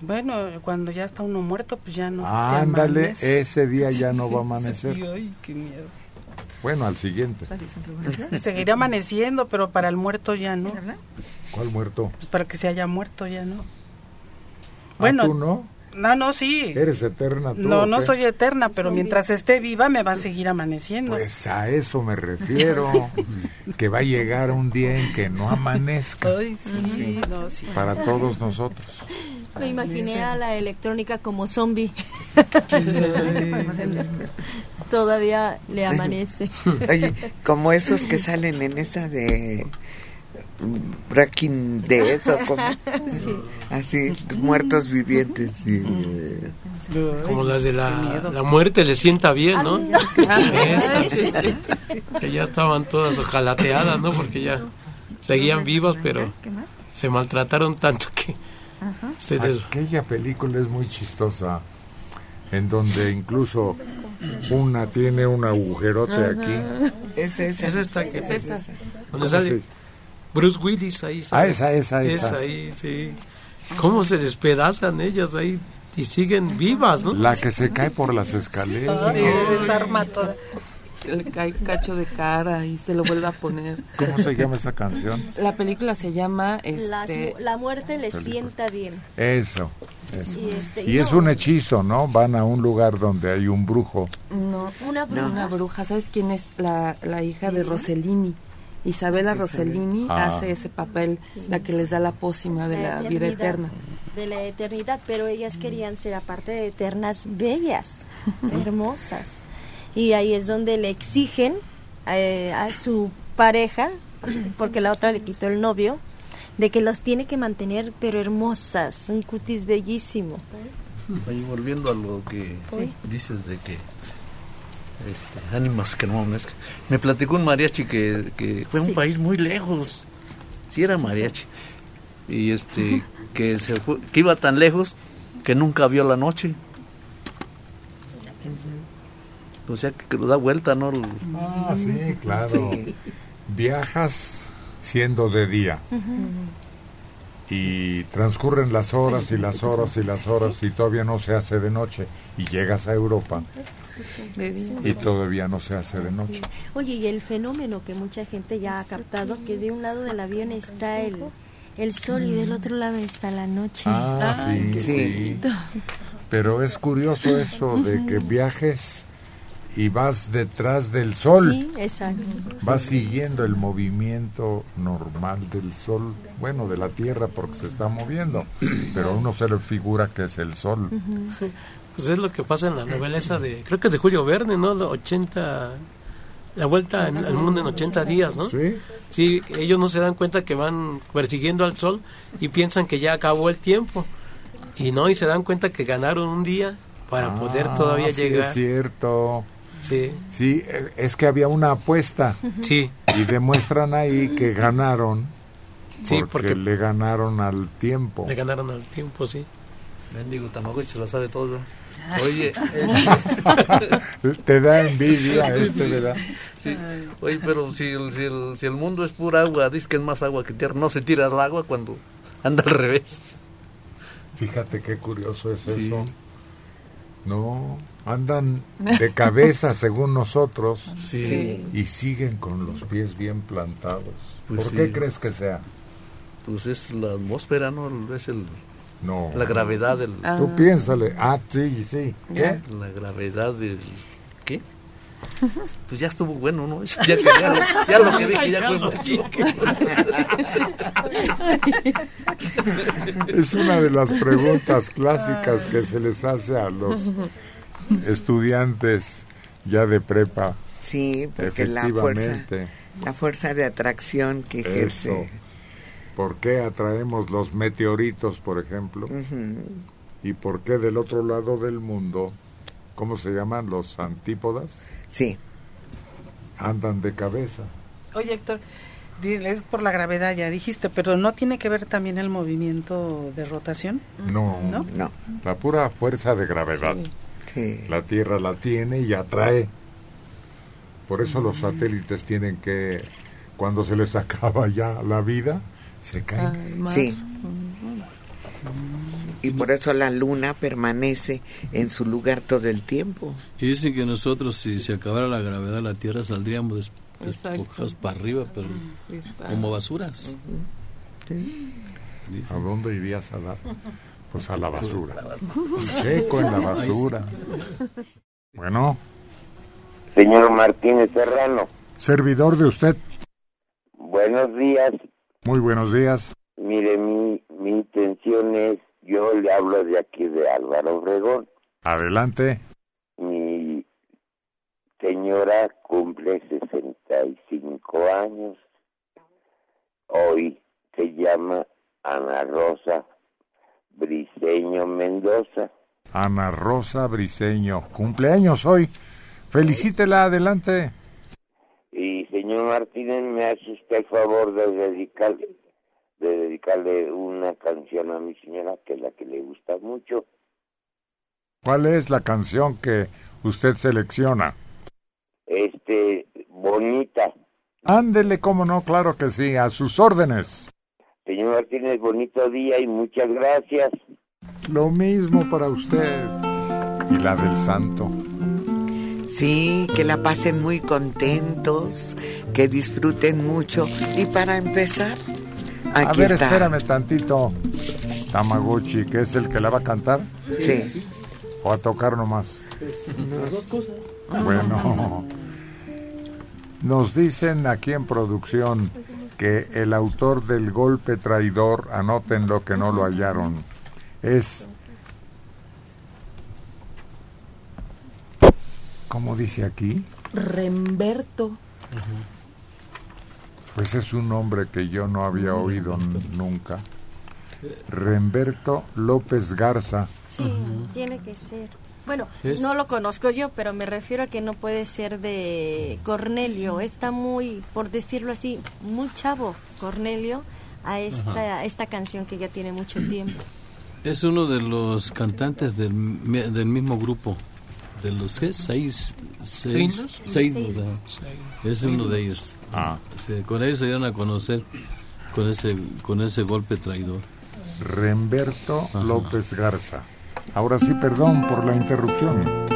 Bueno, cuando ya está uno muerto, pues ya no. Ándale, ese día ya no va a amanecer. [laughs] Sí, ay, qué miedo. Bueno, al siguiente. Seguirá amaneciendo, pero para el muerto ya no. ¿Cuál muerto? Pues para que se haya muerto ya no. Ah, Bueno, ¿tú no? no, no, sí. ¿Eres eterna tú? No, no soy eterna, pero mientras esté viva me va a seguir amaneciendo. Pues a eso me refiero. [laughs] que va a llegar un día en que no amanezca. Ay, sí, no, sí. Para todos nosotros. Me imaginé a la electrónica como zombie. [laughs] Todavía le amanece. Oye, [laughs] como esos que salen en esa de Breaking Dead o como [laughs] Sí. así muertos vivientes y, Como las de la, la muerte le sienta bien, ¿no? Esas, que ya estaban todas ojalateadas, ¿no? Porque ya seguían vivas, pero se maltrataron tanto que se des... Aquella película es muy chistosa, en donde incluso una tiene un agujerote aquí. Es esa. Es esta que- Es esa. Donde ¿Cómo sale se- Bruce Willis ahí. Ah, sale. esa, esa, esa. ahí, sí. ¿Cómo se despedazan ellas ahí y siguen vivas, no? La que se cae por las escaleras. Sí, desarma toda. Le cae cacho de cara y se lo vuelve a poner. ¿Cómo se llama esa canción? La película se llama este, la muerte le Película. sienta bien. Eso. eso. Y este- Y es no. un hechizo, ¿no? Van a un lugar donde hay un brujo. No, Una bruja. Una bruja. ¿Sabes quién es la, la hija de Rossellini? Isabela Rossellini Ah. hace ese papel, la que les da la pócima de la vida eternidad, eterna. De la eternidad, pero ellas querían ser aparte de eternas bellas, [laughs] hermosas. Y ahí es donde le exigen eh, a su pareja, porque la otra le quitó el novio, de que los tiene que mantener pero hermosas, un cutis bellísimo. Oye, volviendo a lo que Sí. dices de que este, ánimas que no amanezcan. Me platicó un mariachi que, que fue a un Sí. país muy lejos. Sí era mariachi. Y este que se fue- que iba tan lejos que nunca vio la noche. O sea que lo da vuelta, ¿no? Ah, sí, claro. Viajas siendo de día y transcurren las horas y las horas y las horas y todavía no se hace de noche y llegas a Europa y todavía no se hace de noche. Oye, y el fenómeno que mucha gente ya ha captado, que de un lado del avión está el, el sol y del otro lado está la noche. Ah, sí, sí. Pero es curioso eso de que viajes y vas detrás del sol. Sí, exacto. Vas siguiendo el movimiento normal del sol, bueno, de la Tierra porque se está moviendo, pero a uno se le figura que es el sol. Pues es lo que pasa en la novela esa de, creo que es de Julio Verne, ¿no? La 80, la vuelta en- al mundo en 80 días, ¿no? Sí. Sí, ellos no se dan cuenta que van persiguiendo al sol y piensan que ya acabó el tiempo. Y no, y se dan cuenta que ganaron un día para poder Ah, todavía sí, llegar. Es cierto. Sí. Sí, e- es que había una apuesta. Sí. Y demuestran ahí que ganaron. Sí, porque, porque- le ganaron al tiempo. Le ganaron al tiempo, sí. Mendigo Tamagotchi se lo sabe todo. Oye, [laughs] Te da envidia [laughs] este, ¿verdad? Sí. Oye, pero si el, si, el, si el mundo es pura agua, dice que es más agua que tierra. No se tira el agua cuando anda al revés. Fíjate qué curioso es eso. No, andan de cabeza [laughs] según nosotros Sí. y siguen con los pies bien plantados. Pues ¿Por sí. qué crees que sea? Pues es la atmósfera, ¿no? Es el, No. la gravedad del... Tú piénsale. Ah, sí, sí. ¿Qué? La gravedad del... ¿Qué? [laughs] Pues ya estuvo bueno, ¿no? Ya, que- ya, lo- ya lo que dije ya fue mucho. Es una de las preguntas clásicas que se les hace a los estudiantes ya de prepa. Sí, porque la fuerza, la fuerza de atracción que Eso. ¿Por qué atraemos los meteoritos, por ejemplo? ¿Y por qué del otro lado del mundo, cómo se llaman los antípodas? Sí. Andan de cabeza. Oye, Héctor, es por la gravedad, ya dijiste, pero ¿no tiene que ver también el movimiento de rotación? No, ¿No? No. La pura fuerza de gravedad. Sí. La Tierra la tiene y atrae. Por eso los satélites tienen que, cuando se les [laughs] acaba ya la vida, se caen. Al mar. Sí. y por eso la luna permanece en su lugar todo el tiempo. Y dicen que nosotros, si se acabara la gravedad de la Tierra, saldríamos despojados para arriba, pero como basuras. ¿A dónde irías a dar? Pues a la [laughs] basura. Checo en la basura. Bueno, Señor Martínez Serrano, servidor de usted. buenos días. Muy buenos días. Mire, mi, mi intención es, yo le hablo de aquí de Álvaro Obregón. Adelante. Mi señora cumple 65 años. Hoy se llama Ana Rosa Briseño Mendoza. Ana Rosa Briseño. Cumpleaños hoy. Felicítela, adelante. Señor Martínez, ¿me hace usted el favor de dedicarle, de dedicarle una canción a mi señora, que es la que le gusta mucho? ¿Cuál es la canción que usted selecciona? Este, bonita. Ándele, cómo no, claro que sí, a sus órdenes. Señor Martínez, bonito día y muchas gracias. Lo mismo para usted. Y la del santo. Sí, que la pasen muy contentos, que disfruten mucho. Y para empezar, a aquí ver, está. espérame tantito. Tamagotchi, que es el que la va a cantar. Sí. O a tocar nomás. Las dos cosas. Bueno, nos dicen aquí en producción que el autor del golpe traidor, anoten lo que no lo hallaron, es, ¿cómo dice aquí? Remberto. Pues es un nombre que yo no había oído n- nunca. Remberto López Garza. Sí, tiene que ser. Bueno, Es- no lo conozco yo, pero me refiero a que no puede ser de Cornelio. Está muy, por decirlo así, muy chavo Cornelio a esta, esta canción que ya tiene mucho tiempo. Es uno de los cantantes del, del mismo grupo. De los ¿qué? seis. Seis. Seis. Es uno de ellos. Ah. Sí, con ellos se dieron a conocer con ese, con ese golpe traidor. Remberto López Garza. Ahora sí, perdón por la interrupción.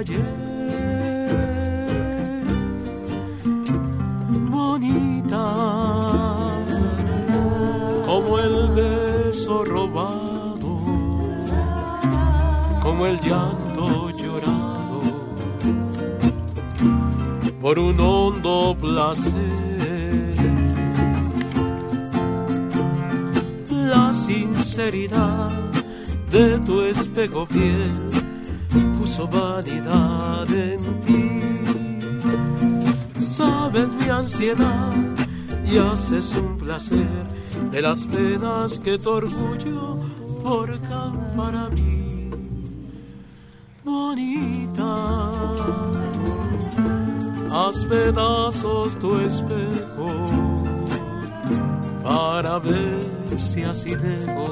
Infantiles de las penas que tu orgullo forjan para mí. Bonita haz pedazos tu espejo para ver si así dejo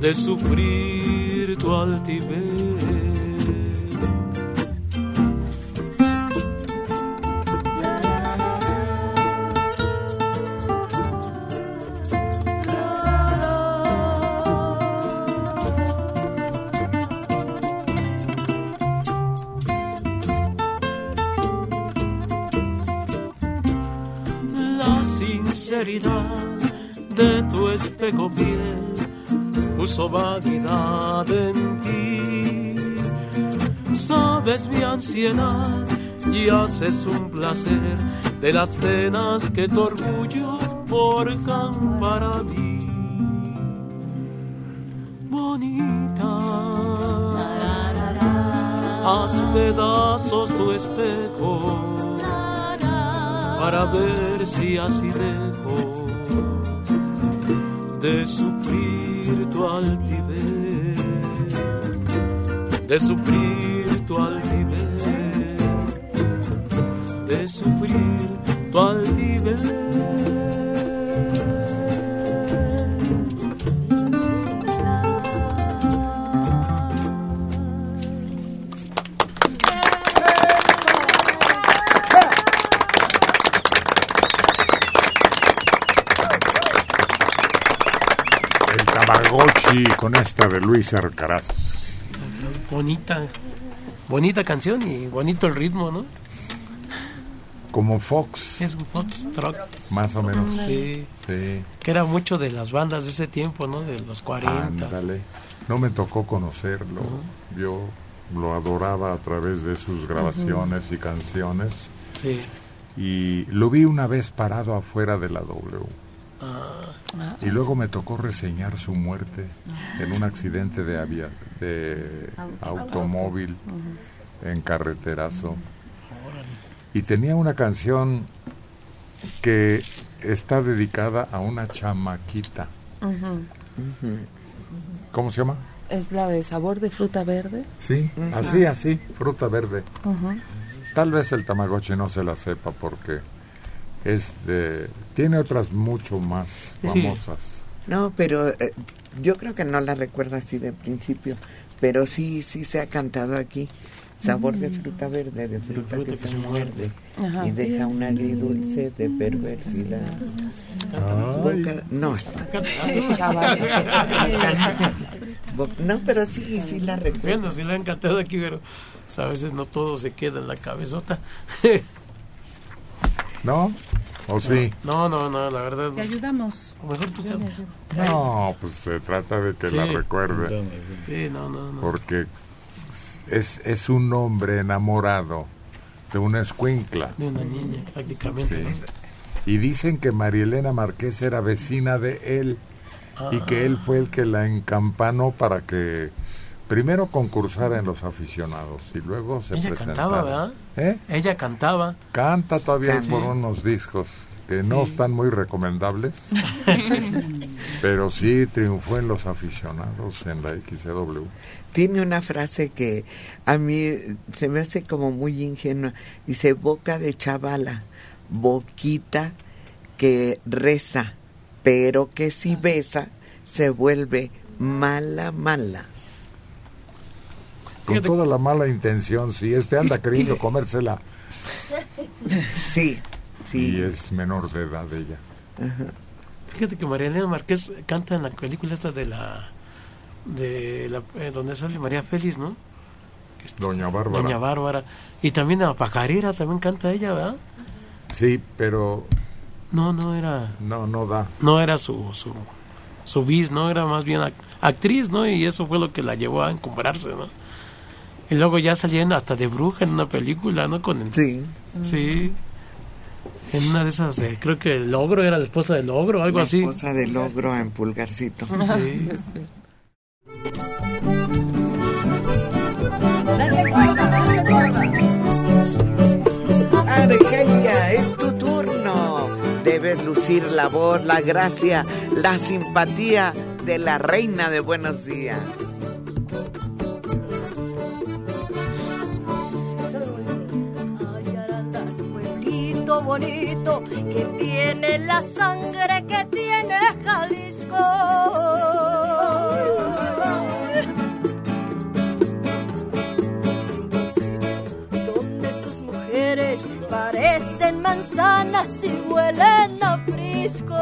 de sufrir tu altivez. Y haces un placer de las penas que tu orgullo forjan para mí. Bonita, haz pedazos tu espejo para ver si así dejo de sufrir tu altivez, de sufrir tu altivez, Tamagotchi con esta de Luis Arcaraz. Bonita, bonita canción y bonito el ritmo, ¿no? Como Fox, Es un foxtrot. más o menos. Sí. Sí. Que era mucho de las bandas de ese tiempo, ¿no? De los 40. Ándale. No me tocó conocerlo. Yo lo adoraba a través de sus grabaciones y canciones. Sí. Y lo vi una vez parado afuera de la W. Y luego me tocó reseñar su muerte en un accidente de, avia- de automóvil en carreterazo. Y tenía una canción que está dedicada a una chamaquita. ¿Cómo se llama? Es la de sabor de fruta verde. Sí, así, así, fruta verde. Tal vez el Tamagotchi no se la sepa porque es de, tiene otras mucho más Sí. famosas. No, pero eh, yo creo que no la recuerdo así de principio, pero sí, sí se ha cantado aquí. Sabor de Mm. fruta verde, de fruta, que, se, muerde, Ajá. y deja un agridulce de perversidad. Boca- no, no, pero sí, sí la recuerdo. Bueno, sí le han cantado aquí, pero a veces no todo se queda en la cabezota. ¿No? ¿O sí? No, no, no, la verdad. Te ayudamos. O mejor tú. No, pues se trata de que Sí. la recuerde. Sí, no, no, no. Porque es, es un hombre enamorado de una escuincla. De una niña, prácticamente. ¿no? Y dicen que María Elena Márquez era vecina de él y que él fue el que la encampanó para que primero concursara en los aficionados y luego se Ella presentara. cantaba, ¿verdad? ¿Eh? Ella cantaba. Canta todavía Sí. por unos discos que no están muy recomendables, [laughs] pero sí triunfó en los aficionados en la XW. Tiene una frase que a mí se me hace como muy ingenua. Dice, boca de chavala, boquita que reza, pero que si besa se vuelve mala, mala. Con toda la mala intención, si este anda queriendo comérsela Sí, y es menor de edad ella. Fíjate que María Elena Márquez canta en la película esta de la. de la, eh, donde sale María Félix, ¿no? Doña Bárbara. Doña Bárbara. Y también en la pajarera también canta ella, ¿verdad? Sí, pero No, no era. no, no da. No era su. su su bis, ¿no? Era más bien ac- actriz, ¿no? Y eso fue lo que la llevó a encumbrarse, ¿no? Y luego ya saliendo hasta de bruja en una película, ¿no? Con Sí. Sí. En una de esas, de- creo que el Logro era la esposa del Logro, algo La así. esposa del ogro en pulgarcito. Sí. [laughs] Argelia, es tu turno. Debes lucir la voz, la gracia, la simpatía de la reina de buenos días. Bonito que tiene la sangre que tiene Jalisco. Donde sus mujeres parecen manzanas y huelen a frisco.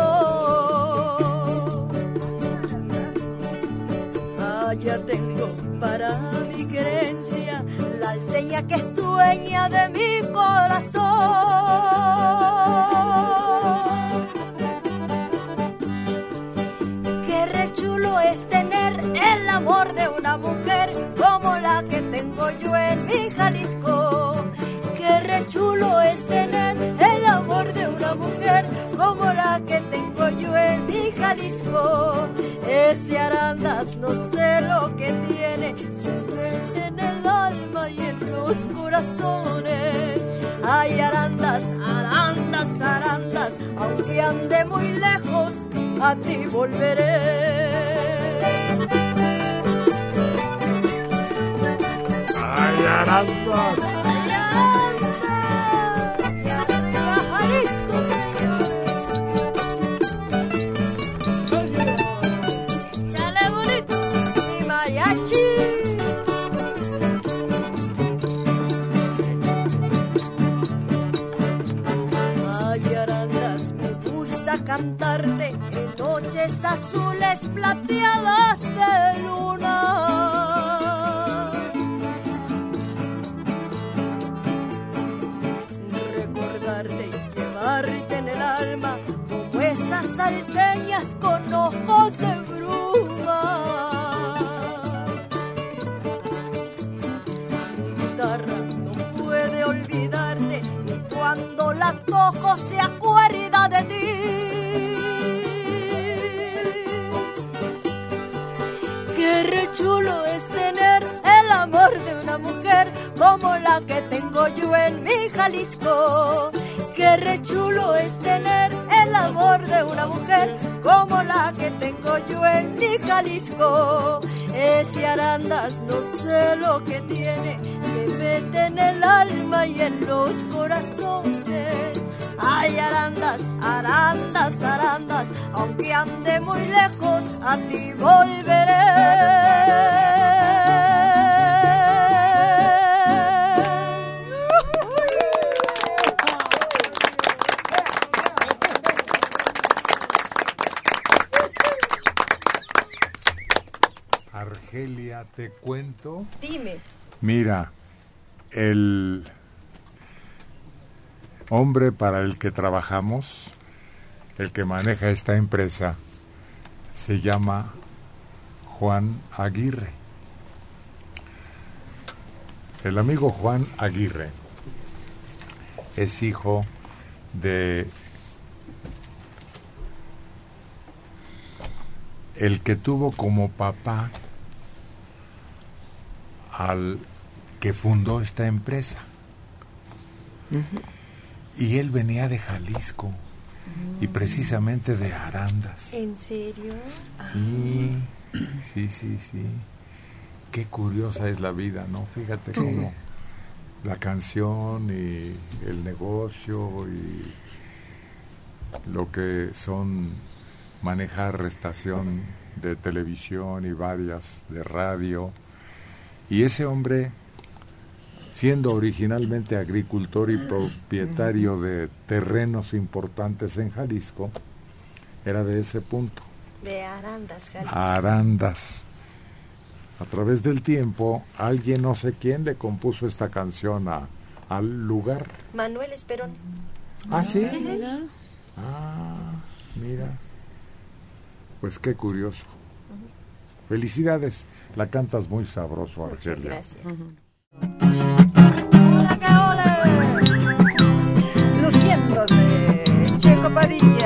Allá tengo para mi creencia la aldeña que es dueña de mi corazón. Ese arandas no sé lo que tiene, se mete en el alma y en los corazones. Ay, arandas, arandas arandas, arandas, aunque ande muy lejos, a ti volveré. Ay, arandas. Azules plateadas de yo en mi Jalisco. Qué re chulo es tener el amor de una mujer como la que tengo yo en mi Jalisco. Ese arandas no sé lo que tiene, se mete en el alma y en los corazones. Ay, arandas, arandas, arandas, aunque ande muy lejos, a ti volveré. Te cuento. Dime. Mira, el hombre para el que trabajamos, el que maneja esta empresa, se llama Juan Aguirre. El amigo Juan Aguirre es hijo de el que tuvo como papá al que fundó esta empresa. Y él venía de Jalisco y precisamente de Arandas. ¿En serio? Sí, sí, sí, sí. Qué curiosa es la vida, ¿no? Fíjate cómo la canción y el negocio y lo que son manejar estación de televisión y varias de radio. Y ese hombre, siendo originalmente agricultor y propietario de terrenos importantes en Jalisco, era de ese punto. De Arandas, Jalisco. Arandas. A través del tiempo, alguien no sé quién le compuso esta canción a, al lugar. Manuel Esperón. ¿Ah, sí? Ah, mira. Pues qué curioso. Felicidades. La cantas muy sabroso, Argelia. Gracias. Luciéndose Checo Padilla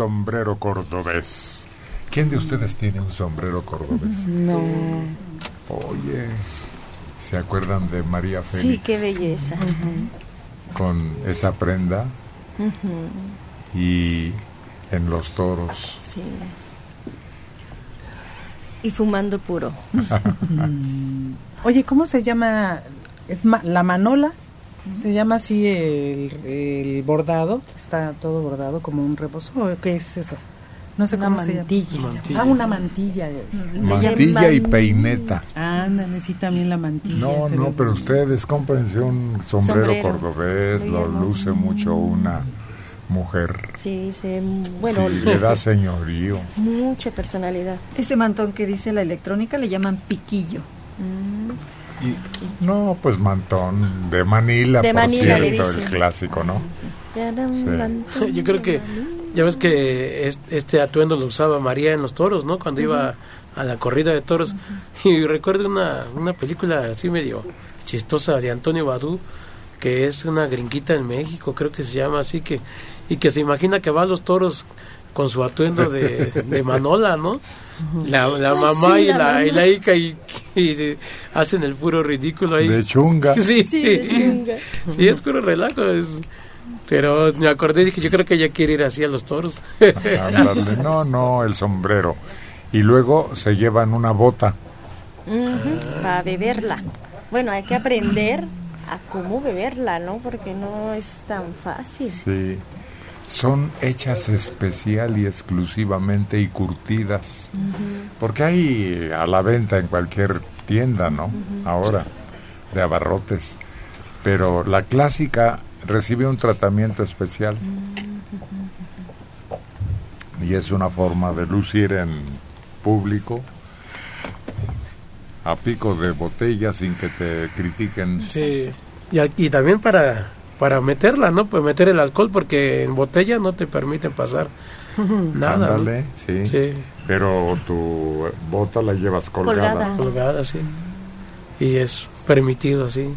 sombrero cordobés. ¿Quién de ustedes tiene un sombrero cordobés? No. Oye, ¿se acuerdan de María Félix? Sí, qué belleza. Con esa prenda y en los toros. Sí. Y fumando puro. [laughs] Oye, ¿cómo se llama? ¿Es ma- la manola? ¿Se llama así el, el bordado? Está todo bordado como un rebozo. ¿o ¿Qué es eso? No sé Una cómo se mantilla. llama. Mantilla. Ah, una mantilla. Mantilla y peineta. Ándale, sí, también la mantilla. No, se no, ve pero ustedes cómprense un sombrero, Sombrero. cordobés, lo luce mucho una mujer. Sí, se, bueno, Sí, le da señorío. mucha personalidad. Ese mantón que dice la electrónica le llaman piquillo. Y, no, pues mantón de Manila, De por Manila cierto, el clásico, ¿no? Yo creo que, ya ves que es- este atuendo lo usaba María en los toros, ¿no? Cuando iba a la corrida de toros. Y recuerdo una, una película así medio chistosa de Antonio Badú, que es una gringuita en México, creo que se llama así, que y que se imagina que va a los toros con su atuendo de, de Manola, ¿no? La, la Ah, mamá sí, y, la y la hija y, y hacen el puro ridículo ahí. De chunga. [laughs] Sí, Sí, de chunga. Sí, es puro relajo. es- pero me acordé y dije, yo creo que ella quiere ir así a los toros. Ándale, no, no, el sombrero. Y luego se llevan una bota. Para beberla. Bueno, hay que aprender a cómo beberla, ¿no? Porque no es tan fácil. Sí. Son hechas especial y exclusivamente y curtidas. Porque hay a la venta en cualquier tienda, ¿no? Ahora, de abarrotes. Pero la clásica recibe un tratamiento especial. Y es una forma de lucir en público a pico de botella sin que te critiquen. Sí. Y, a- y también para, para meterla, ¿no? Pues meter el alcohol porque en botella no te permiten pasar [laughs] nada. ¿no? Ándale, sí. Sí. Pero tu bota la llevas colgada. Colgada, sí. Y es permitido, sí.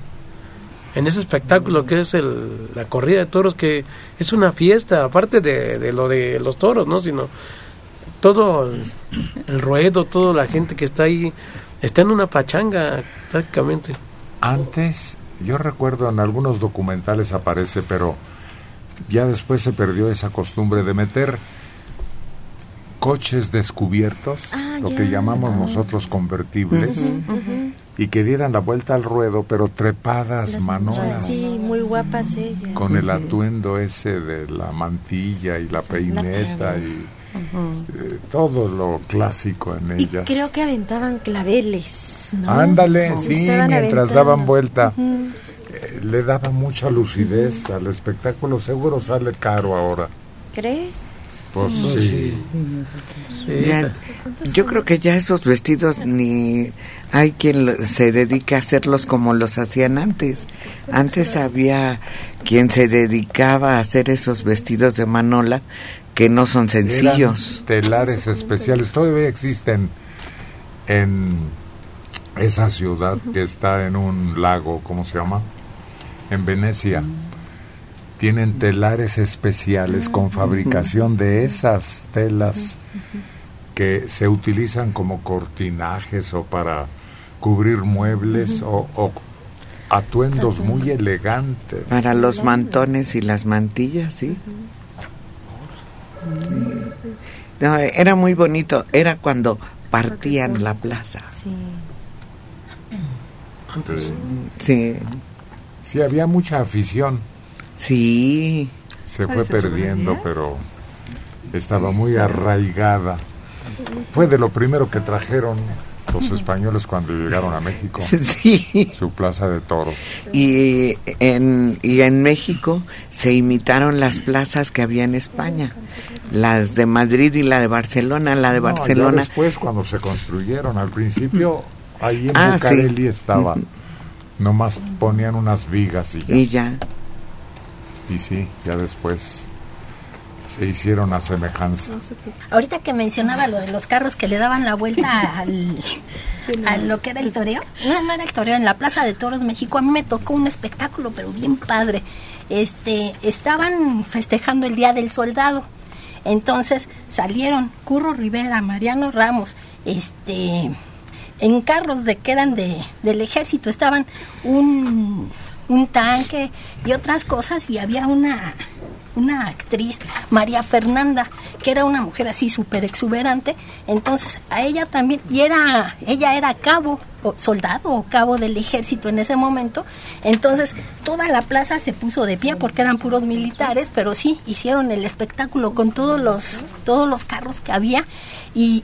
En ese espectáculo que es el, la corrida de toros, que es una fiesta, aparte de, de lo de los toros, ¿no? Sino todo el, el ruedo, toda la gente que está ahí, está en una pachanga prácticamente. Antes, yo recuerdo en algunos documentales aparece, pero ya después se perdió esa costumbre de meter coches descubiertos, Ah, lo que llamamos nosotros convertibles, y que dieran la vuelta al ruedo, pero trepadas Las- manolas, Sí, muy guapas ellas. con el atuendo ese de la mantilla y la peineta. y eh, todo lo clásico en Y ellas. creo que aventaban claveles, ¿no? Ándale, sí, estaban mientras aventando. daban vuelta. Eh, le daba mucha lucidez al espectáculo. Seguro sale caro ahora. ¿Crees? Pues Pues sí. Ya, yo creo que ya esos vestidos ni hay quien se dedique a hacerlos como los hacían antes. Antes había quien se dedicaba a hacer esos vestidos de manola que no son sencillos. Eran telares especiales. Todavía existen en esa ciudad que está en un lago, ¿cómo se llama? En Venecia. Tienen telares especiales con fabricación de esas telas que se utilizan como cortinajes o para cubrir muebles o, o atuendos muy elegantes. Para los mantones y las mantillas, sí. No, era muy bonito. Era cuando partían la plaza. Antes. Sí. Sí, había mucha afición. Sí. Se fue perdiendo, pero estaba muy arraigada. Fue de lo primero que trajeron los españoles cuando llegaron a México. [laughs] Sí. Su plaza de toros. Y en, y en México se imitaron las plazas que había en España. Las de Madrid y la de Barcelona. La de No, ya Barcelona. después, cuando se construyeron, al principio, ahí en Ah, sí. Bucareli estaba. Nomás ponían unas vigas y ya. Y ya. Y sí, ya después se hicieron a semejanza. Ahorita que mencionaba lo de los carros que le daban la vuelta [laughs] al, a lo que era el toreo, no, no era el toreo, en la Plaza de Toros México, a mí me tocó un espectáculo, pero bien padre. Este, estaban festejando el Día del Soldado. Entonces salieron Curro Rivera, Mariano Ramos, este, en carros de que eran de, del ejército, estaban un, un tanque y otras cosas y había una una actriz, María Fernanda, que era una mujer así súper exuberante, entonces a ella también, y era, ella era cabo, o soldado o cabo del ejército en ese momento, entonces toda la plaza se puso de pie porque eran puros militares, pero sí hicieron el espectáculo con todos los, todos los carros que había y,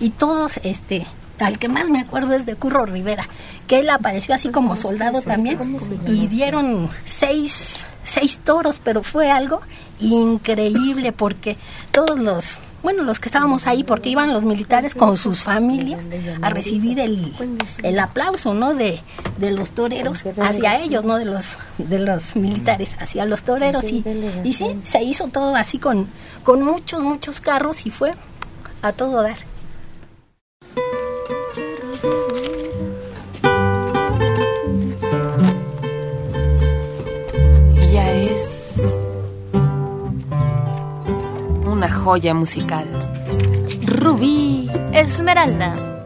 y todos, este, al que más me acuerdo es de Curro Rivera, que él apareció así como soldado también y dieron seis, seis toros, pero fue algo increíble porque todos los, bueno, los que estábamos ahí, porque iban los militares con sus familias a recibir el, el aplauso, ¿no? De, de los toreros hacia ellos, ¿no? De los, de los militares hacia los toreros y, y sí, se hizo todo así con, con muchos, muchos carros y fue a todo dar. Una joya musical. Rubí Esmeralda.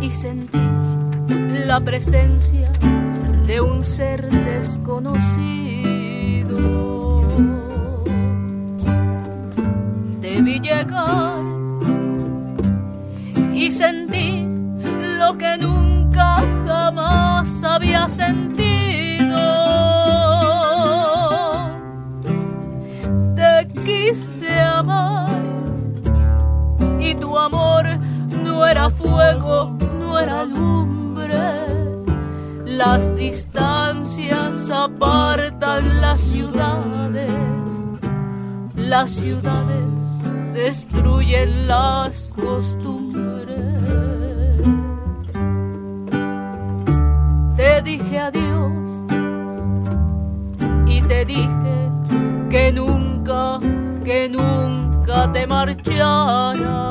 Y sentí la presencia de un ser desconocido. Vi llegar Las distancias apartan las ciudades, las ciudades destruyen las costumbres. Te dije adiós y te dije que nunca, que nunca te marcharas.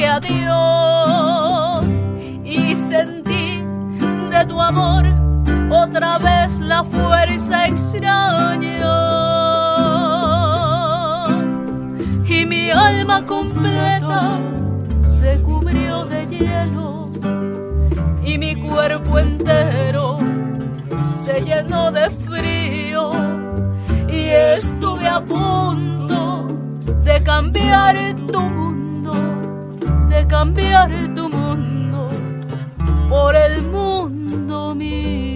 Dije adiós y sentí de tu amor otra vez la fuerza extraña. Y mi alma completa se cubrió de hielo y mi cuerpo entero se llenó de frío y estuve a punto de cambiar tu mundo, cambiar tu mundo por el mundo mío.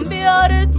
De cambiar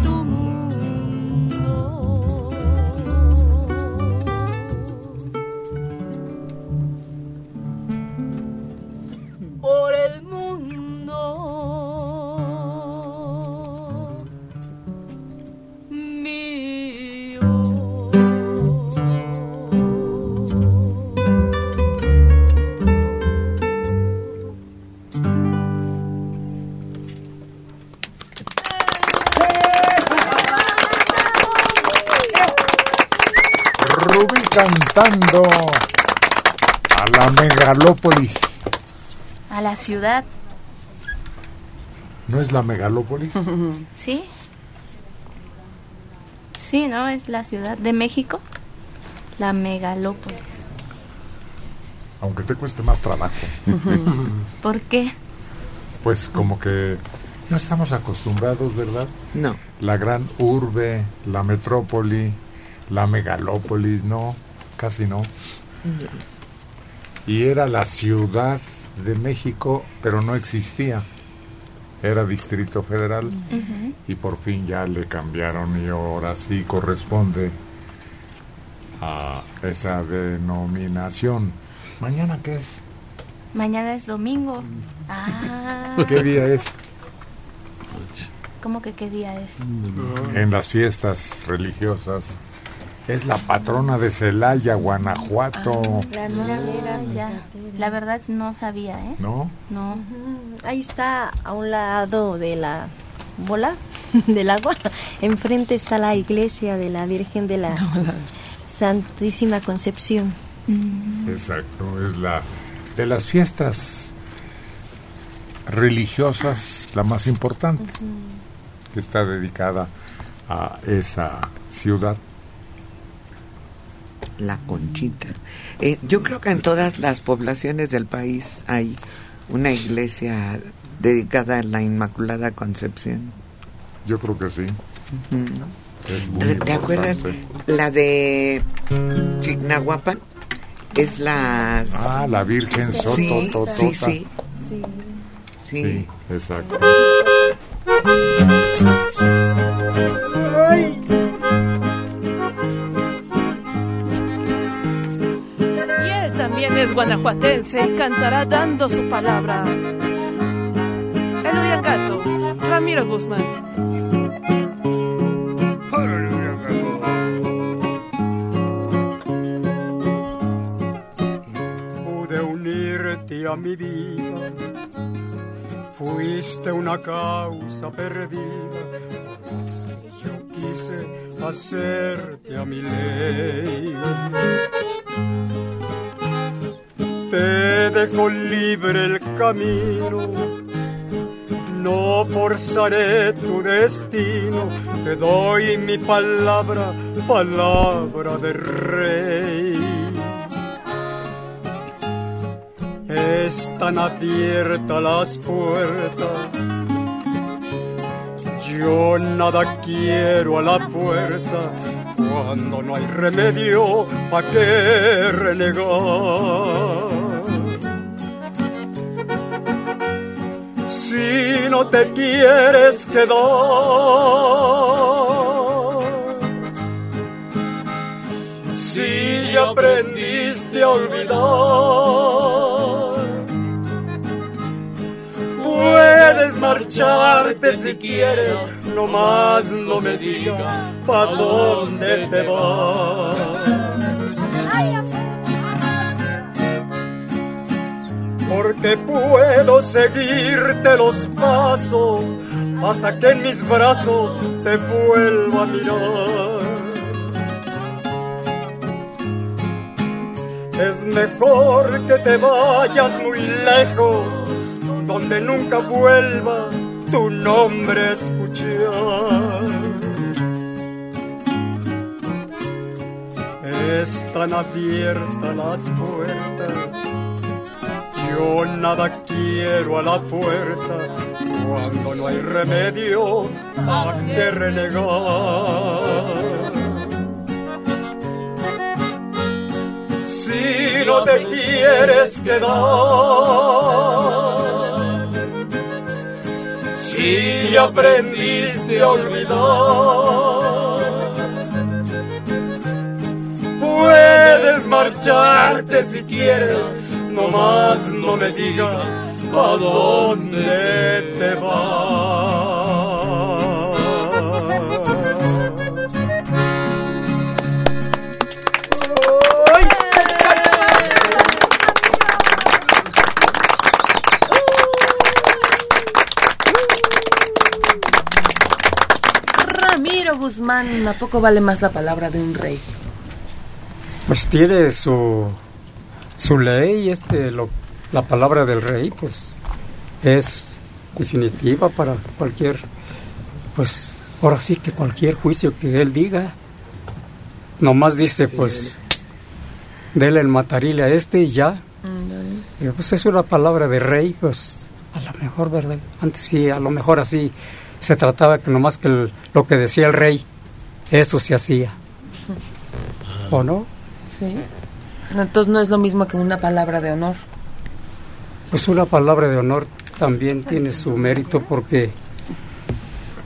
es la megalópolis? [laughs] ¿sí? Sí, ¿no? Es la ciudad de México, la megalópolis. Aunque te cueste más trabajo. [laughs] ¿Por qué? Pues como que no estamos acostumbrados, ¿verdad? No. La gran urbe, la metrópoli, la megalópolis, no, casi no. Y era la ciudad de México, pero no existía. Era Distrito Federal y por fin ya le cambiaron y ahora sí corresponde a esa denominación. ¿Mañana qué es? Mañana es domingo. Ah. ¿Qué día es? ¿Cómo que qué día es? En las fiestas religiosas. Es la patrona de Celaya, Guanajuato. La mera, mera, ya. La verdad no sabía, ¿eh? ¿No? No. Ahí está a un lado de la bola [laughs] del agua. Enfrente está la iglesia de la Virgen de la [laughs] Santísima Concepción. Exacto, es la de las fiestas religiosas la más importante, que está dedicada a esa ciudad. La Conchita. Eh, yo creo que en todas las poblaciones del país hay una iglesia dedicada a la Inmaculada Concepción. Yo creo que sí. Es muy ¿Te acuerdas? La de Chignahuapan es la... Ah, la Virgen Sí, Sotototota. sí, sí. Sí. Sí, exacto. Y él también es guanajuatense y cantará dando su palabra. El Uriangato, Ramiro Guzmán. pude unirte a mi vida. Fuiste una causa perdida. Yo quise hacerte a mi ley. Te dejo libre el camino. No forzaré tu destino. Te doy mi palabra, palabra de rey. Están abiertas las puertas. Yo nada quiero a la fuerza. Cuando no hay remedio, ¿pa' qué renegar? Si no te quieres quedar, si ya aprendiste a olvidar, puedes marcharte si quieres, nomás no me digas pa' dónde te vas. Porque puedo seguirte los pasos hasta que en mis brazos te vuelva a mirar. Es mejor que te vayas muy lejos, donde nunca vuelva tu nombre a escuchar. Están abiertas las puertas Yo nada quiero a la fuerza cuando no hay remedio a que renegar. Si no te quieres quedar, si aprendiste a olvidar, puedes marcharte si quieres, no más no me digas a dónde te vas. Ramiro Guzmán, ¿a poco vale más la palabra de un rey? Pues tiene su, su ley, este, lo, la palabra del rey, pues es definitiva para cualquier, pues ahora sí que cualquier juicio que él diga, nomás dice, pues, dele el matarile a este y ya. Y, pues es una palabra de rey, pues a lo mejor, ¿verdad? Antes sí, a lo mejor así se trataba que nomás que el- lo que decía el rey, eso se hacía. ¿O no? Sí. No, Entonces no es lo mismo que una palabra de honor. Pues una palabra de honor también tiene su mérito porque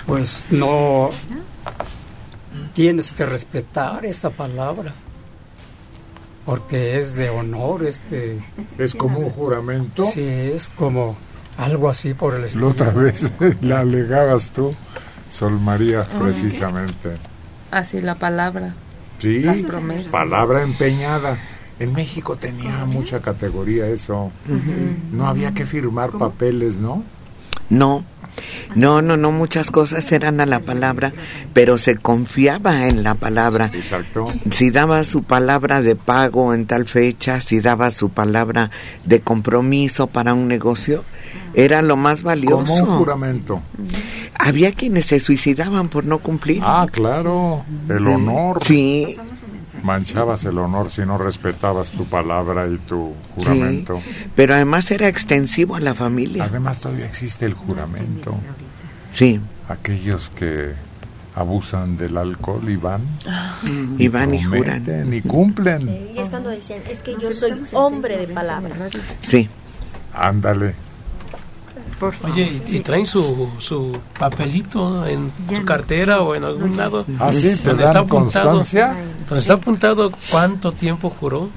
pues no tienes que respetar esa palabra porque es de honor este es como un juramento sí es como algo así por el La estilo otra vez [laughs] la alegabas tú, Sol María, precisamente. Así la palabra. Sí, Las promesas. palabra empeñada. En México tenía mucha categoría eso. No había que firmar papeles, ¿no? No, no, no, no, muchas cosas eran a la palabra, pero se confiaba en la palabra. Exacto. Si daba su palabra de pago en tal fecha, si daba su palabra de compromiso para un negocio, era lo más valioso. Como un juramento. Había quienes se suicidaban por no cumplir. Ah, claro, el honor. Sí. Manchabas el honor si no respetabas tu palabra y tu juramento. Sí, pero además era extensivo a la familia. Además todavía existe el juramento. Sí. Aquellos que abusan del alcohol y van. Y van y prometen y cumplen. Y es cuando decían, es que yo soy hombre de palabra. Sí. Ándale. Oye, y, y traen su, su papelito en su cartera o en algún lado. Ah, sí, ¿te donde dan está apuntado, constancia? donde está apuntado cuánto tiempo juró.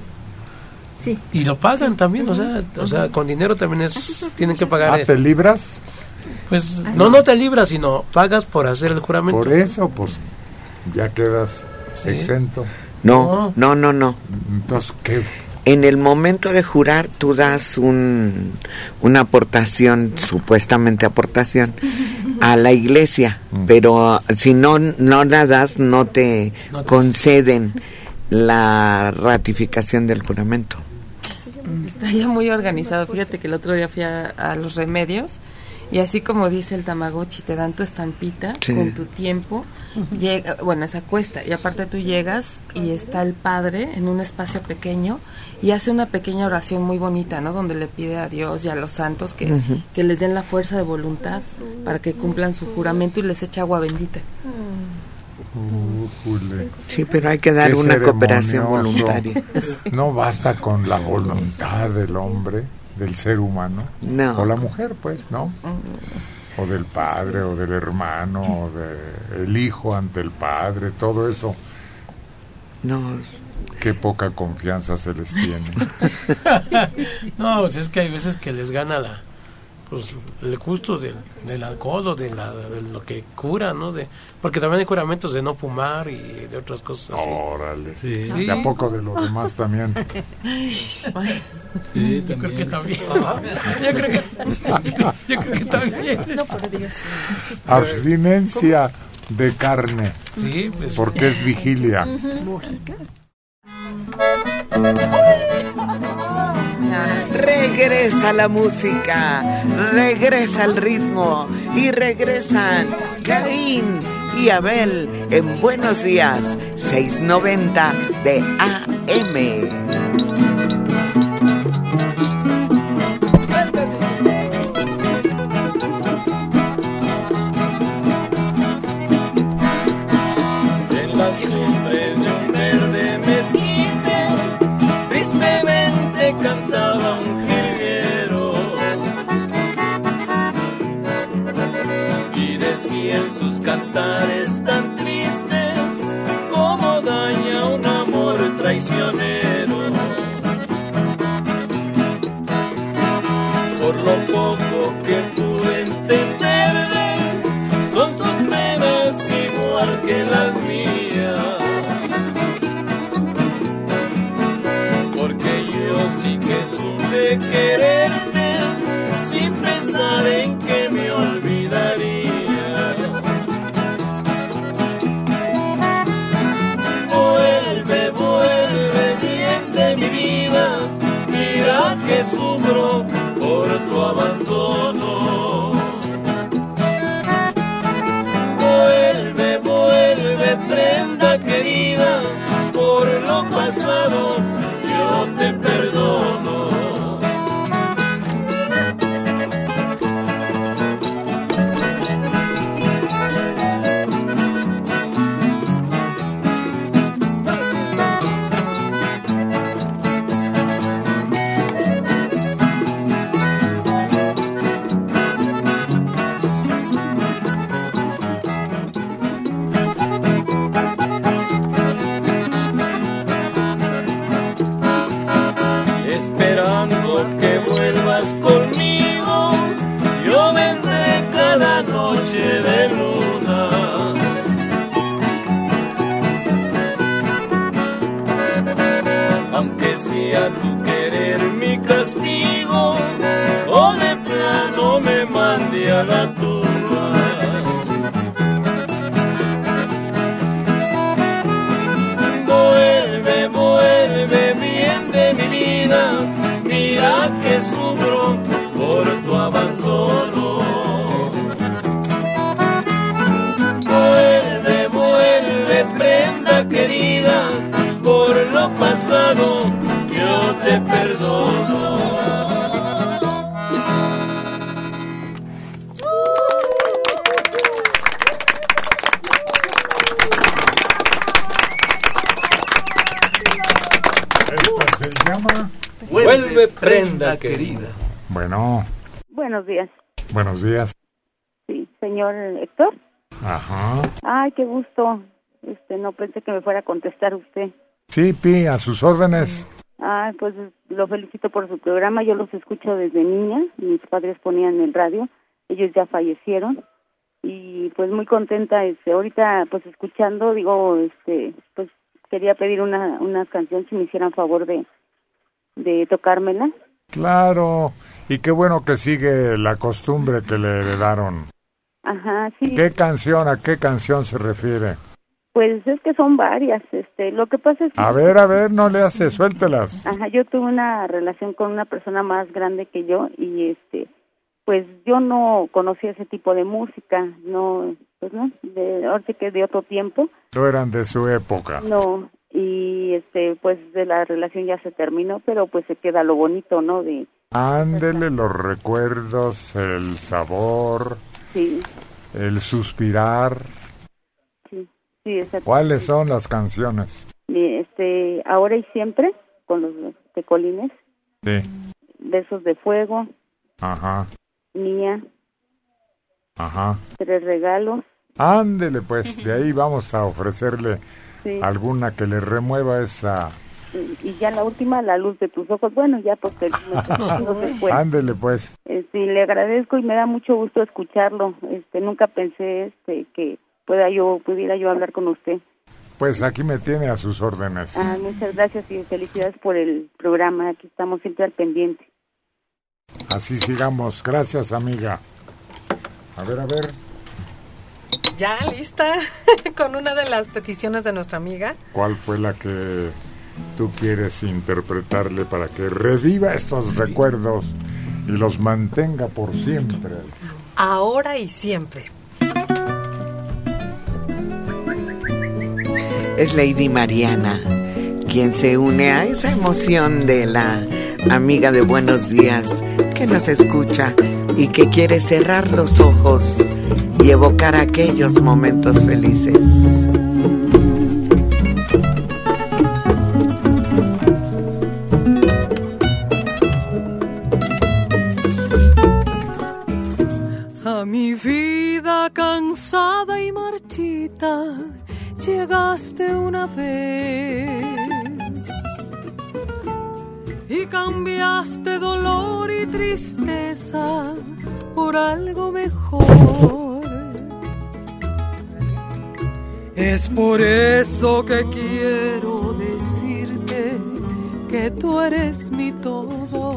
Sí. Y lo pagan también, o sea, o sea, con dinero también es tienen que pagar. Ah, esto. ¿te libras? Pues no, no te libras, sino pagas por hacer el juramento. Por eso, pues ya quedas Sí. exento. No, no, no, no. Entonces, ¿qué? En el momento de jurar, tú das un, una aportación, supuestamente aportación, a la iglesia, pero si no, no la das, no te No te- conceden la ratificación del juramento. Está ya muy organizado. Fíjate que el otro día fui a, a los remedios y así como dice el Tamagotchi, te dan tu estampita Sí. con tu tiempo. Llega, bueno, esa cuesta. Y aparte tú llegas y está el padre en un espacio pequeño y hace una pequeña oración muy bonita, ¿no? Donde le pide a Dios y a los santos que, que les den la fuerza de voluntad para que cumplan su juramento y les echa agua bendita. Sí, pero hay que dar Qué una cooperación voluntaria. [laughs] No basta con la voluntad del hombre, del ser humano. No. O la mujer, pues, ¿no? O del padre, o del hermano, o del hijo ante el padre, todo eso. No. Qué poca confianza se les tiene. [laughs] no, pues es que hay veces que les gana la pues el gusto del, del alcohol o de, la, de lo que cura, ¿no? De, porque también hay juramentos de no fumar y de otras cosas así. Órale. Sí. ¿Y a poco de lo demás también? [laughs] Sí, [laughs] yo creo que también. Yo creo que, yo creo que también. No, por Dios. Abstinencia de carne. Sí, pues. Porque es vigilia. Regresa la música, regresa el ritmo y regresan Caín y Abel en Buenos Días 690 de AM. Sí, Pi, a sus órdenes. Ay, pues lo felicito por su programa. Yo los escucho desde niña. Mis padres ponían el radio. Ellos ya fallecieron. Y pues muy contenta. Este, ahorita pues escuchando, digo, este, pues quería pedir una, una canción si me hicieran favor de, de tocármela. Claro. Y qué bueno que sigue la costumbre que le heredaron. Ajá, sí. ¿Qué canción, a qué canción se refiere? Pues es que son varias. Este, lo que pasa es que A ver, a ver, no le hace, suéltelas. Ajá, yo tuve una relación con una persona más grande que yo y este, pues yo no conocía ese tipo de música, no, pues no, de, ahora sí que de otro tiempo, No eran de su época. no, y este, pues de la relación ya se terminó, pero pues se queda lo bonito, ¿no? De, Ándele los recuerdos, el sabor, sí, el suspirar. Sí. ¿Cuáles son las canciones? Este, ahora y siempre, con los tecolines, Sí. besos de fuego, Ajá, mía, ajá. tres regalos, Ándele, pues, de ahí vamos a ofrecerle sí. alguna que le remueva esa... y ya la última, la luz de tus ojos. Bueno, ya porque [laughs] no. Ándele, pues. Este, le agradezco y me da mucho gusto escucharlo. Este, nunca pensé este que pueda yo pudiera yo hablar con usted. Pues aquí me tiene a sus órdenes. Ah, muchas gracias y felicidades por el programa. Aquí estamos siempre al pendiente. Así sigamos. Gracias, amiga. A ver, a ver. Ya lista [laughs] con una de las peticiones de nuestra amiga. ¿Cuál fue la que tú quieres interpretarle para que reviva estos recuerdos y los mantenga por siempre? Ahora y siempre. Es Lady Mariana quien se une a esa emoción de la amiga de Buenos Días que nos escucha y que quiere cerrar los ojos y evocar aquellos momentos felices. A mi vida cansada y marchita llegaste una vez y cambiaste dolor y tristeza por algo mejor. Es por eso que quiero decirte que tú eres mi todo.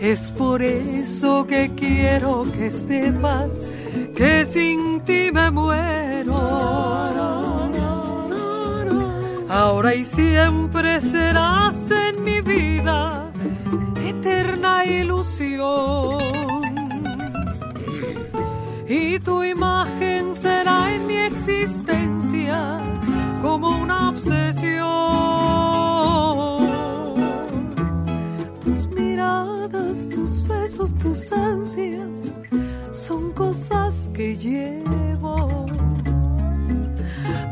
Es por eso que quiero que sepas que sin ti me muero. Ahora y siempre serás en mi vida eterna ilusión. Y tu imagen será en mi existencia como una obsesión. Tus besos, tus ansias son cosas que llevo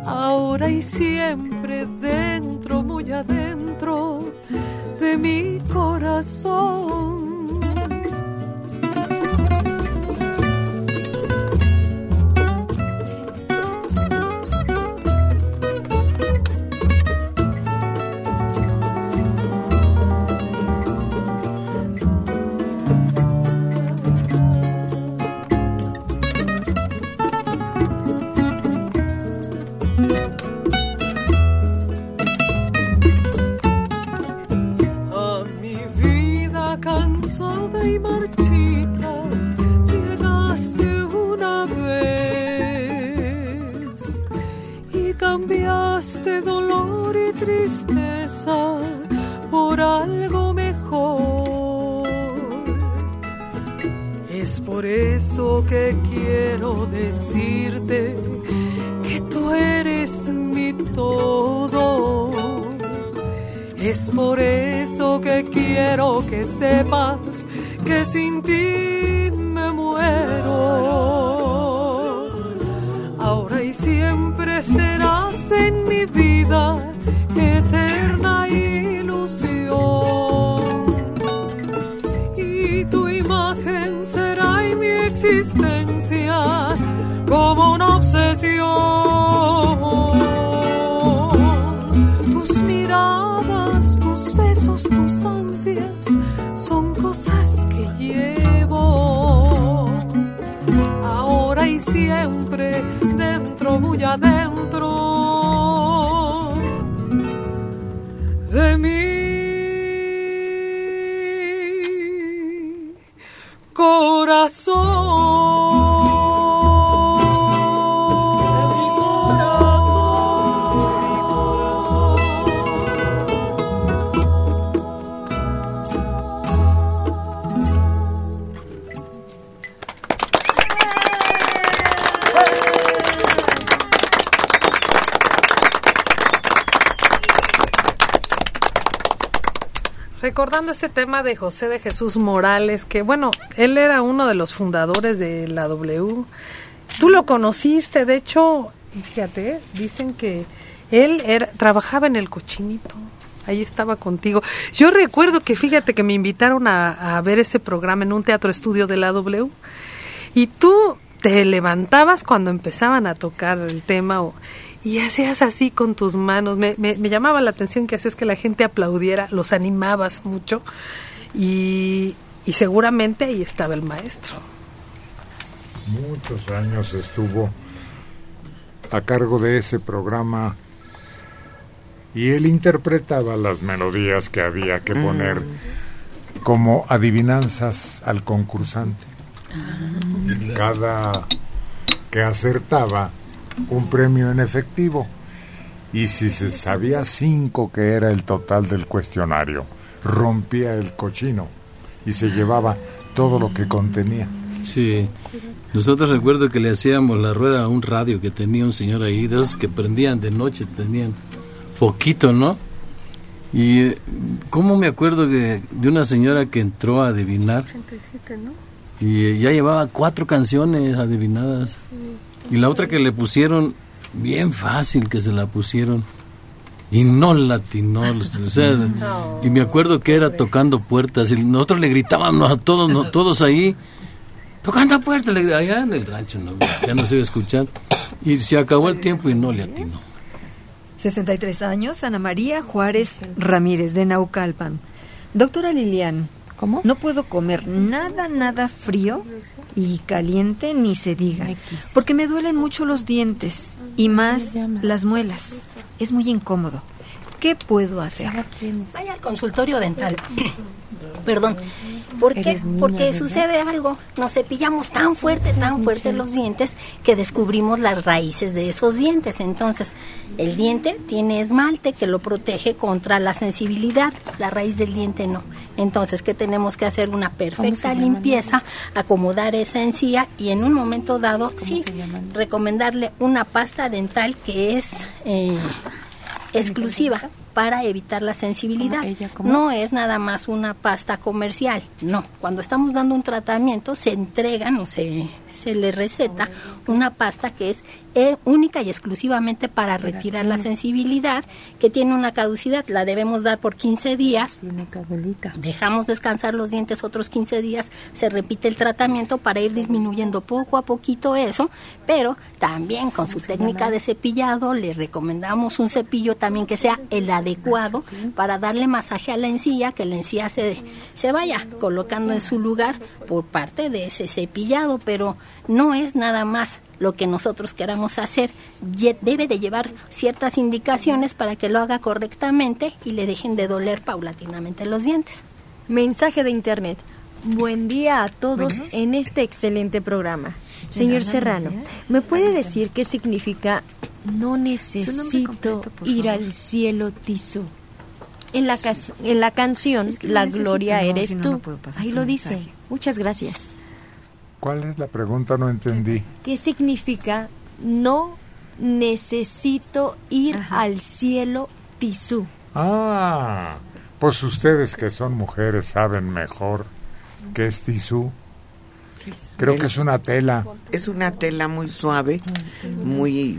ahora y siempre dentro, muy adentro de mi corazón. Por algo mejor. Es por eso que quiero decirte que tú eres mi todo. Es por eso que quiero que sepas que sin ti me muero. Ahora y siempre serás en mi vida llevo. Ahora y siempre dentro, muy adentro de mi Recordando este tema de José de Jesús Morales, que bueno, él era uno de los fundadores de la W. Tú lo conociste, de hecho, fíjate, dicen que él era, trabajaba en el cochinito. Ahí estaba contigo. Yo recuerdo que fíjate que me invitaron a, a ver ese programa en un teatro estudio de la W. Y tú te levantabas cuando empezaban a tocar el tema o- y hacías así con tus manos. Me, me- me llamaba la atención que hacías que la gente aplaudiera, los animabas mucho y, y seguramente ahí estaba el maestro. Muchos años estuvo a cargo de ese programa y él interpretaba las melodías que había que poner como adivinanzas al concursante. Y cada que acertaba un premio en efectivo y si se sabía cinco que era el total del cuestionario, rompía el cochino y se llevaba todo lo que contenía. Sí. Nosotros recuerdo que le hacíamos la rueda a un radio que tenía un señor ahí, de esos que prendían de noche, tenían foquito, ¿no? Y eh, cómo me acuerdo de, de una señora que entró a adivinar y eh, ya llevaba cuatro canciones adivinadas. Y la otra que le pusieron, bien fácil que se la pusieron. Y no latinó. o sea, [laughs] y me acuerdo que era tocando puertas. Y nosotros le gritábamos a todos, no- todos ahí, tocando puertas. Le, allá "Ah, en el rancho, no, ya no se iba a escuchar. Y se acabó el tiempo y no le atinó. Muchos años estuvo a cargo de ese programa y él interpretaba las melodías que había que poner como adivinanzas al concursante. Y cada que acertaba un premio en efectivo y si se sabía cinco que era el total del cuestionario, rompía el cochino y se llevaba todo lo que contenía. Sí. Nosotros recuerdo que 63 años, Ana María Juárez Ramírez, de Naucalpan. Doctora Lilian, ¿Cómo? No puedo comer nada, nada frío y caliente ni se diga, porque me duelen mucho los dientes y más las muelas. Es muy incómodo. ¿Qué puedo hacer? Vaya al consultorio dental. [coughs] Perdón. ¿Por qué? Niña, Porque ¿verdad? sucede algo. Nos cepillamos tan fuerte, tan fuerte los dientes que descubrimos las raíces de esos dientes. Entonces, el diente tiene esmalte que lo protege contra la sensibilidad. La raíz del diente no. Entonces, ¿qué tenemos que hacer? Una perfecta limpieza, acomodar esa encía y en un momento dado, sí, recomendarle una pasta dental que es eh, exclusiva para evitar la sensibilidad. No es nada más una pasta comercial, no. Cuando estamos dando un tratamiento se entregan o se, se le receta una pasta que es eh, única y exclusivamente para retirar la sensibilidad, que tiene una caducidad. La debemos dar por 15 días. Dejamos descansar los dientes otros 15 días, se repite el tratamiento para ir disminuyendo poco a poquito eso, pero también con su técnica de cepillado le recomendamos un cepillo también que sea el adecuado para darle masaje a la encía, que la encía se, se vaya colocando en su lugar por parte de ese cepillado, pero no es nada más lo que nosotros queramos hacer. Debe de llevar ciertas indicaciones para que lo haga correctamente y le dejen de doler paulatinamente los dientes. Mensaje de internet. Buen día a todos en este excelente programa. Señor Serrano. ¿me puede decir qué significa no necesito ir al cielo Tizú? En la, en la canción que La Gloria no, eres tú. no Ahí lo dice. mensaje. Muchas gracias. ¿Cuál es la pregunta? No entendí. ¿Qué significa no necesito ir al cielo Tizú? Ah, pues ustedes que son mujeres saben mejor qué es tisú. Creo que es una tela Es una tela muy suave, muy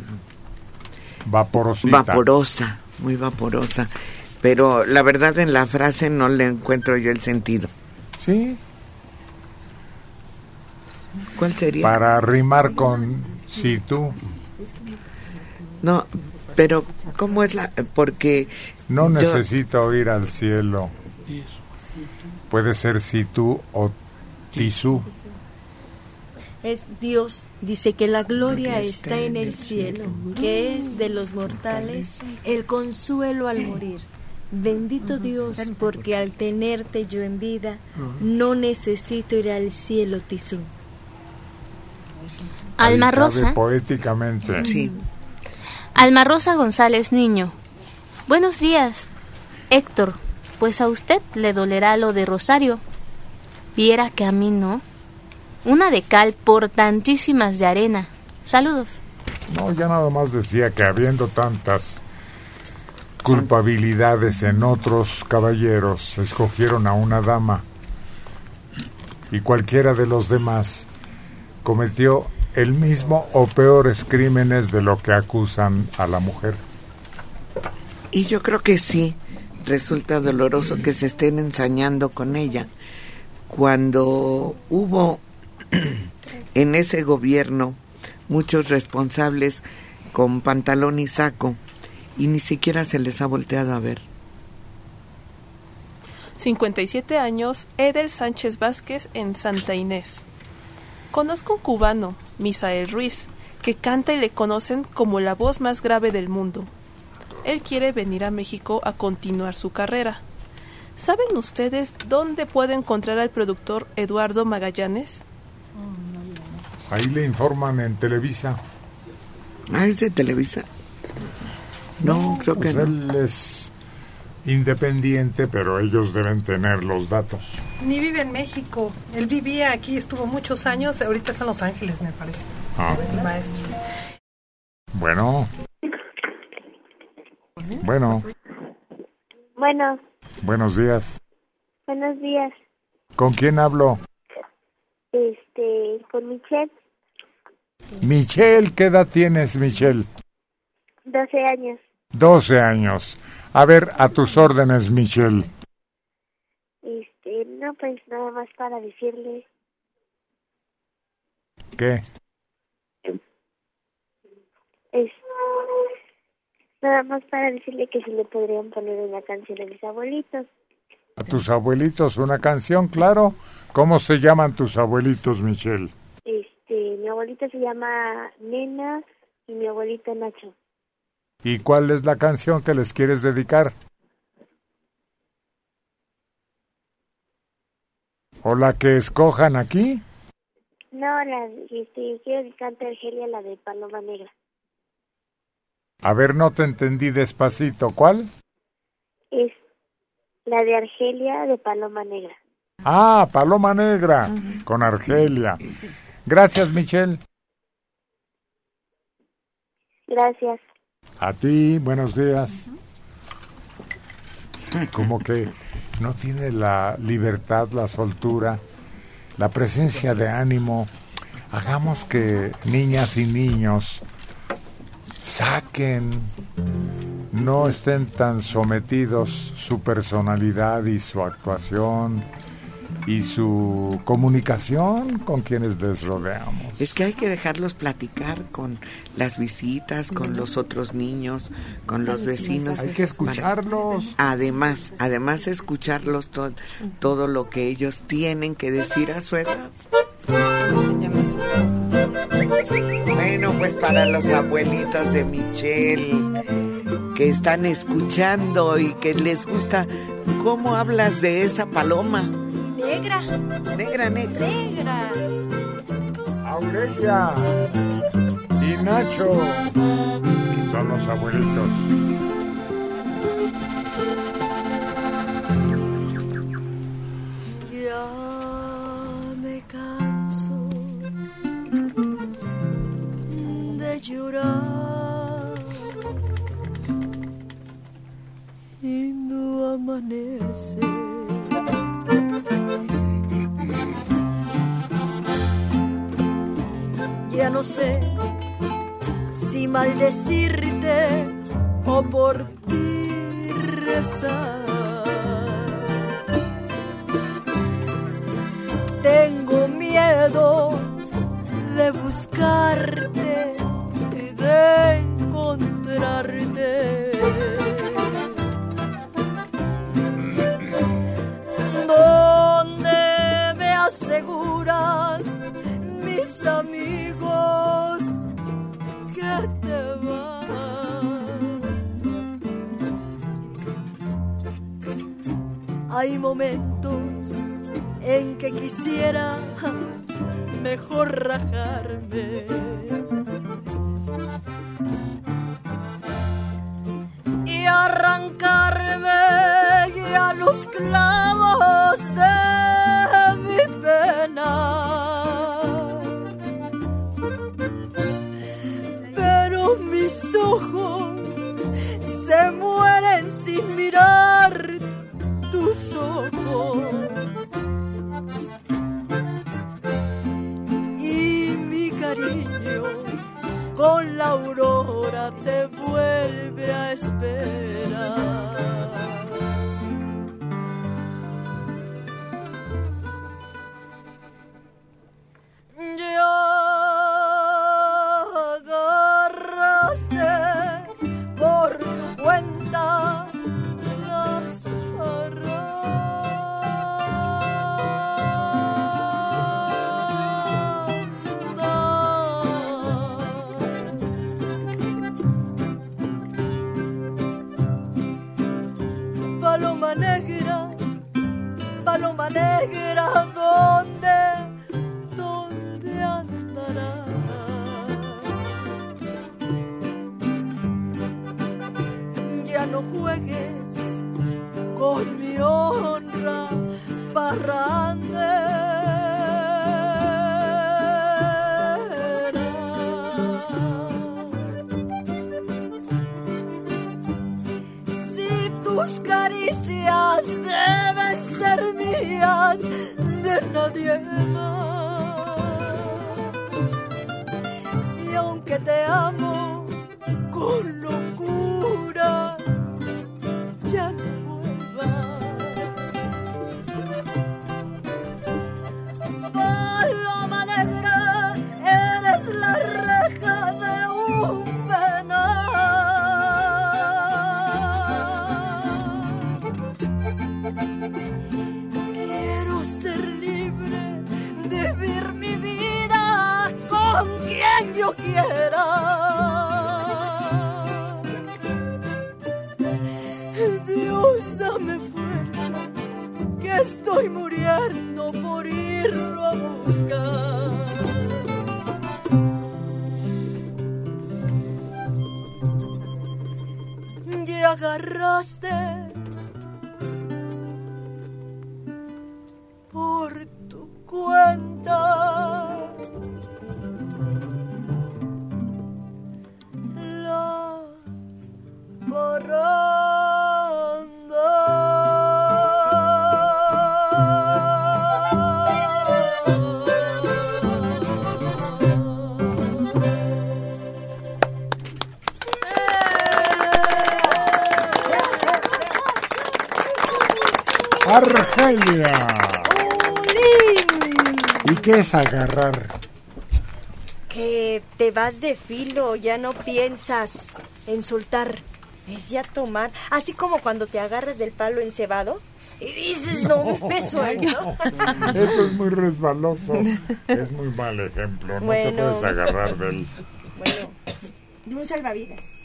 vaporosita. vaporosa, muy vaporosa. Pero la verdad en la frase no le encuentro yo el sentido. Sí. ¿Cuál sería? Para rimar con si tú. No, pero ¿cómo es la...? Porque... No yo- necesito ir al cielo. Puede ser si tú o tisú. Es Dios, dice que la gloria está en el cielo, que es de los mortales el consuelo al morir. Bendito Dios, porque al tenerte yo en vida, no necesito ir al cielo, Tizú. Alma Rosa. Poéticamente. Sí. Alma Rosa González Niño. Buenos días, Héctor. Pues a usted le dolerá lo de Rosario. Viera que a mí no. Una de cal por tantísimas de arena. Saludos. No, ya nada más decía que habiendo tantas culpabilidades en otros caballeros, escogieron a una dama y cualquiera de los demás cometió el mismo o peores crímenes de lo que acusan a la mujer. Y yo creo que sí, resulta doloroso que se estén ensañando con ella. Cuando hubo [clears throat] en ese gobierno muchos responsables con pantalón y saco y ni siquiera se les ha volteado a ver. 57 años, Edel Sánchez Vázquez en Santa Inés. Conozco un cubano, Misael Ruiz, que canta y le conocen como la voz más grave del mundo. Él quiere venir a México a continuar su carrera. ¿Saben ustedes dónde puede encontrar al productor Eduardo Magallanes? Ahí le informan en Televisa. Ah, es de Televisa. No, creo que pues no. él es independiente, pero ellos deben tener los datos. Ni vive en México. Él vivía aquí, estuvo muchos años. Ahorita está en Los Ángeles, me parece. Ah. El maestro. Bueno, bueno, Bueno, buenos días. buenos días. ¿Con quién hablo? Este, con Michelle, Michelle, ¿qué edad tienes, Michelle? 12 años. 12 años. A ver, a tus órdenes, Michelle. Este, no, pues nada más para decirle ¿Qué? es Nada más para decirle que si le podrían poner una canción a mis abuelitos. A tus abuelitos una canción, claro. ¿Cómo se llaman tus abuelitos, Michelle? Este, mi abuelita se llama Nena y mi abuelita Nacho. ¿Y cuál es la canción que les quieres dedicar? ¿O la que escojan aquí? No, la, este, quiero dedicarte a Argelia la de Paloma Negra. A ver, no te entendí despacito. ¿Cuál? Es la de Argelia de Paloma Negra. Ah, Paloma Negra, con Argelia. Gracias, Michelle. Gracias. A ti, buenos días. Como que no tiene la libertad, la soltura, la presencia de ánimo. Hagamos que niñas y niños saquen, no estén tan sometidos su personalidad y su actuación y su comunicación con quienes les rodeamos. Es que hay que dejarlos platicar con las visitas, con los otros niños, con los vecinos. Hay que escucharlos. Además, además escucharlos todo, todo lo que ellos tienen que decir a su edad. Bueno, pues para los abuelitos de Michelle que están escuchando y que les gusta, ¿cómo hablas de esa paloma? Negra. Negra, negra. Negra. Aurelia y Nacho son los abuelitos. Ya me canso de llorar amanece. Ya no sé si maldecirte o por ti rezar. Tengo miedo de buscarte y de encontrarte. Aseguran mis amigos que te van. Hay momentos en que quisiera mejor rajarme. Y arrancarme ya los clavos de pena. Pero mis ojos se mueren sin mirar tus ojos. y mi cariño con la aurora te vuelve a esperar. ¿Y qué es agarrar? Que te vas de filo, ya no piensas en soltar. Es ya tomar. Así como cuando te agarras del palo encebado y dices, no, me suelto. [laughs] Eso es muy resbaloso. Es muy mal ejemplo. No te Bueno. puedes agarrar del... Bueno, de un salvavidas.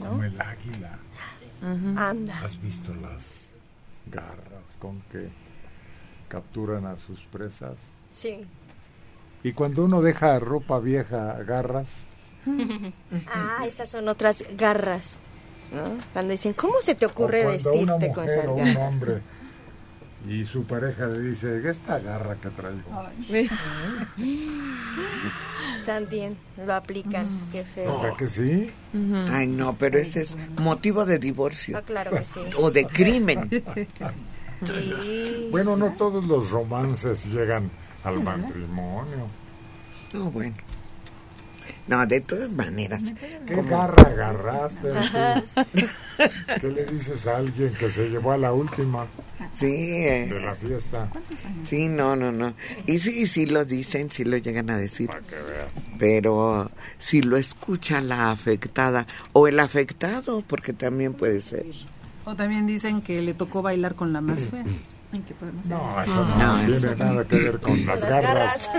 ¿no? Como el águila. Anda. ¿Has visto las garras con que capturan a sus presas? Sí. Y cuando uno deja ropa vieja, garras. Ah, esas son otras garras. ¿no? Cuando dicen, ¿cómo se te ocurre o cuando una vestirte con mujer esas o un garras? hombre y su pareja le dice, esta garra que traigo. También lo aplican, qué feo. ¿Verdad que sí? Ay, no, pero ese es motivo de divorcio. Ah, claro que sí. O de crimen. Sí. Bueno, no todos los romances llegan al matrimonio. No, bueno. No, de todas maneras. ¿Qué como- garra agarraste? ¿Qué le dices a alguien que se llevó a la última Sí, eh, de la fiesta? sí, no, no, no. Y sí, sí lo dicen, sí lo llegan a decir. Pero si lo escucha la afectada o el afectado, porque también puede ser. O también dicen que le tocó bailar con la más fea. [clears throat] ¿qué podemos hacer? No, eso no, No, tiene eso nada que ver con [laughs] las garras.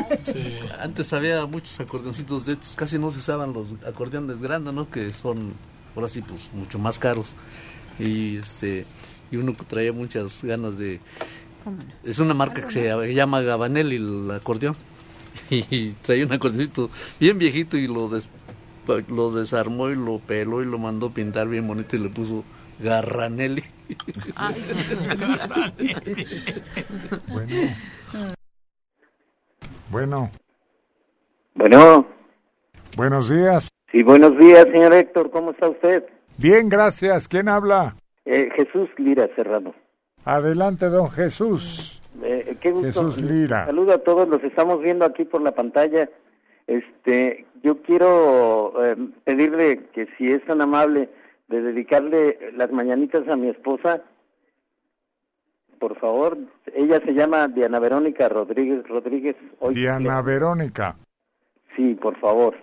Antes había muchos acordeoncitos de estos, casi no se usaban los acordeones grandes, ¿no? Que son, ahora sí, pues mucho más caros. Y este y uno traía muchas ganas de... Es una marca que se llama Gabanelli, el acordeón. [laughs] Y traía un acordeoncito bien viejito y lo, des- lo desarmó y lo peló y lo mandó pintar bien bonito y le puso Garranelli. Bueno. Bueno, Bueno, buenos días. sí, buenos días, señor Héctor, ¿cómo está usted? Bien, gracias. ¿Quién habla? Eh, Jesús Lira Serrano. Adelante, don Jesús. Eh, qué gusto. Jesús Lira. Saludo a todos, los estamos viendo aquí por la pantalla. Este, yo quiero eh, pedirle que si es tan amable de dedicarle las mañanitas a mi esposa, por favor. Ella se llama Diana Verónica Rodríguez Rodríguez. Hoy Diana Verónica. Sí, por favor.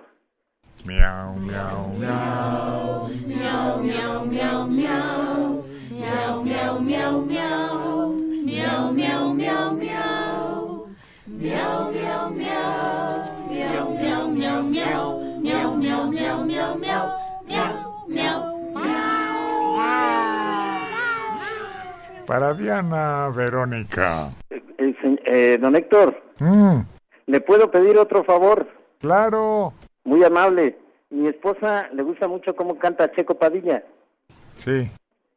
Miau, miau, miau. Miau, miau, miau, miau. Miau, miau, miau, miau. Miau, miau, miau, miau. Miau, miau, miau. Miau, miau, miau, miau. Miau, miau, miau, miau, miau. Miau, miau, Para Diana Verónica. Eh, se- eh, don Héctor, Mm, ¿le puedo pedir otro favor? claro. Muy amable. Mi esposa le gusta mucho cómo canta Checo Padilla. Sí.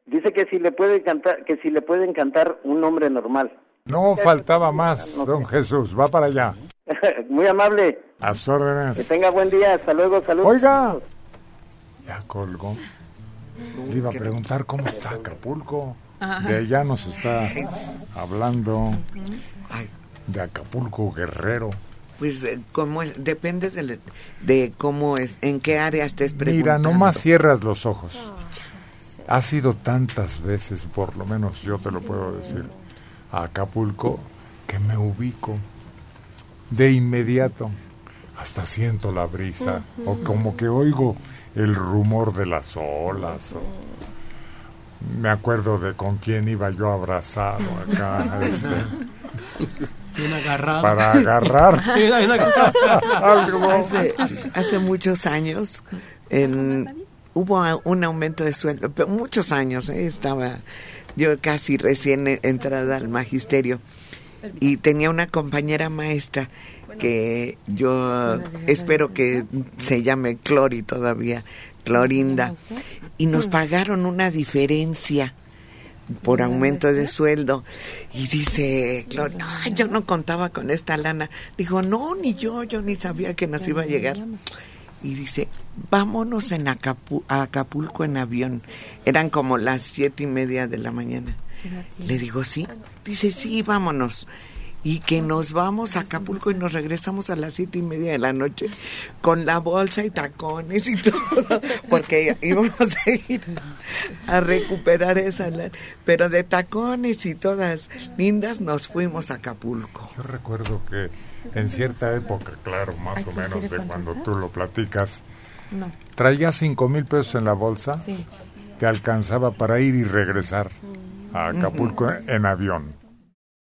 Dice que si le puede cantar, que si le pueden cantar un nombre normal. No faltaba más, don Jesús. Va para allá. [laughs] Muy amable. A sus Que tenga buen día. Hasta luego. Saludos. Oiga. Ya colgó. Le iba a preguntar cómo está Acapulco. De allá nos está hablando de Acapulco Guerrero. Pues eh, como es- depende de, de cómo es, en qué área estés Mira, preguntando. nomás cierras los ojos. Ha sido tantas veces, por lo menos yo te lo puedo decir, a Acapulco, que me ubico de inmediato. Hasta siento la brisa, o como que oigo el rumor de las olas. o- Me acuerdo de con quién iba yo abrazado acá. [laughs] este. Para agarrar [laughs] algo. Hace, hace muchos años en- hubo a- un aumento de sueldo, pero muchos años, ¿eh? estaba yo casi recién entrada al magisterio y tenía una compañera maestra que yo espero que se llame Clori todavía, Clorinda, y nos pagaron una diferencia por aumento de sueldo. Y dice, "No, yo no contaba con esta lana. Dijo, no, ni yo, yo ni sabía que nos iba a llegar. Y dice, vámonos en Acapu- a Acapulco en avión. Eran como las siete y media de la mañana. Le digo, sí. Dice, sí, vámonos. Y que nos vamos a Acapulco y nos regresamos a las siete y media de la noche con la bolsa y tacones y [laughs] todo, porque íbamos a ir a recuperar esa lana. Pero de tacones y todas lindas nos fuimos a Acapulco. Yo recuerdo que en cierta época, claro, más o ¿quién menos de cuando tú lo platicas, No. traías cinco mil pesos en la bolsa, Sí. te alcanzaba para ir y regresar a Acapulco en avión.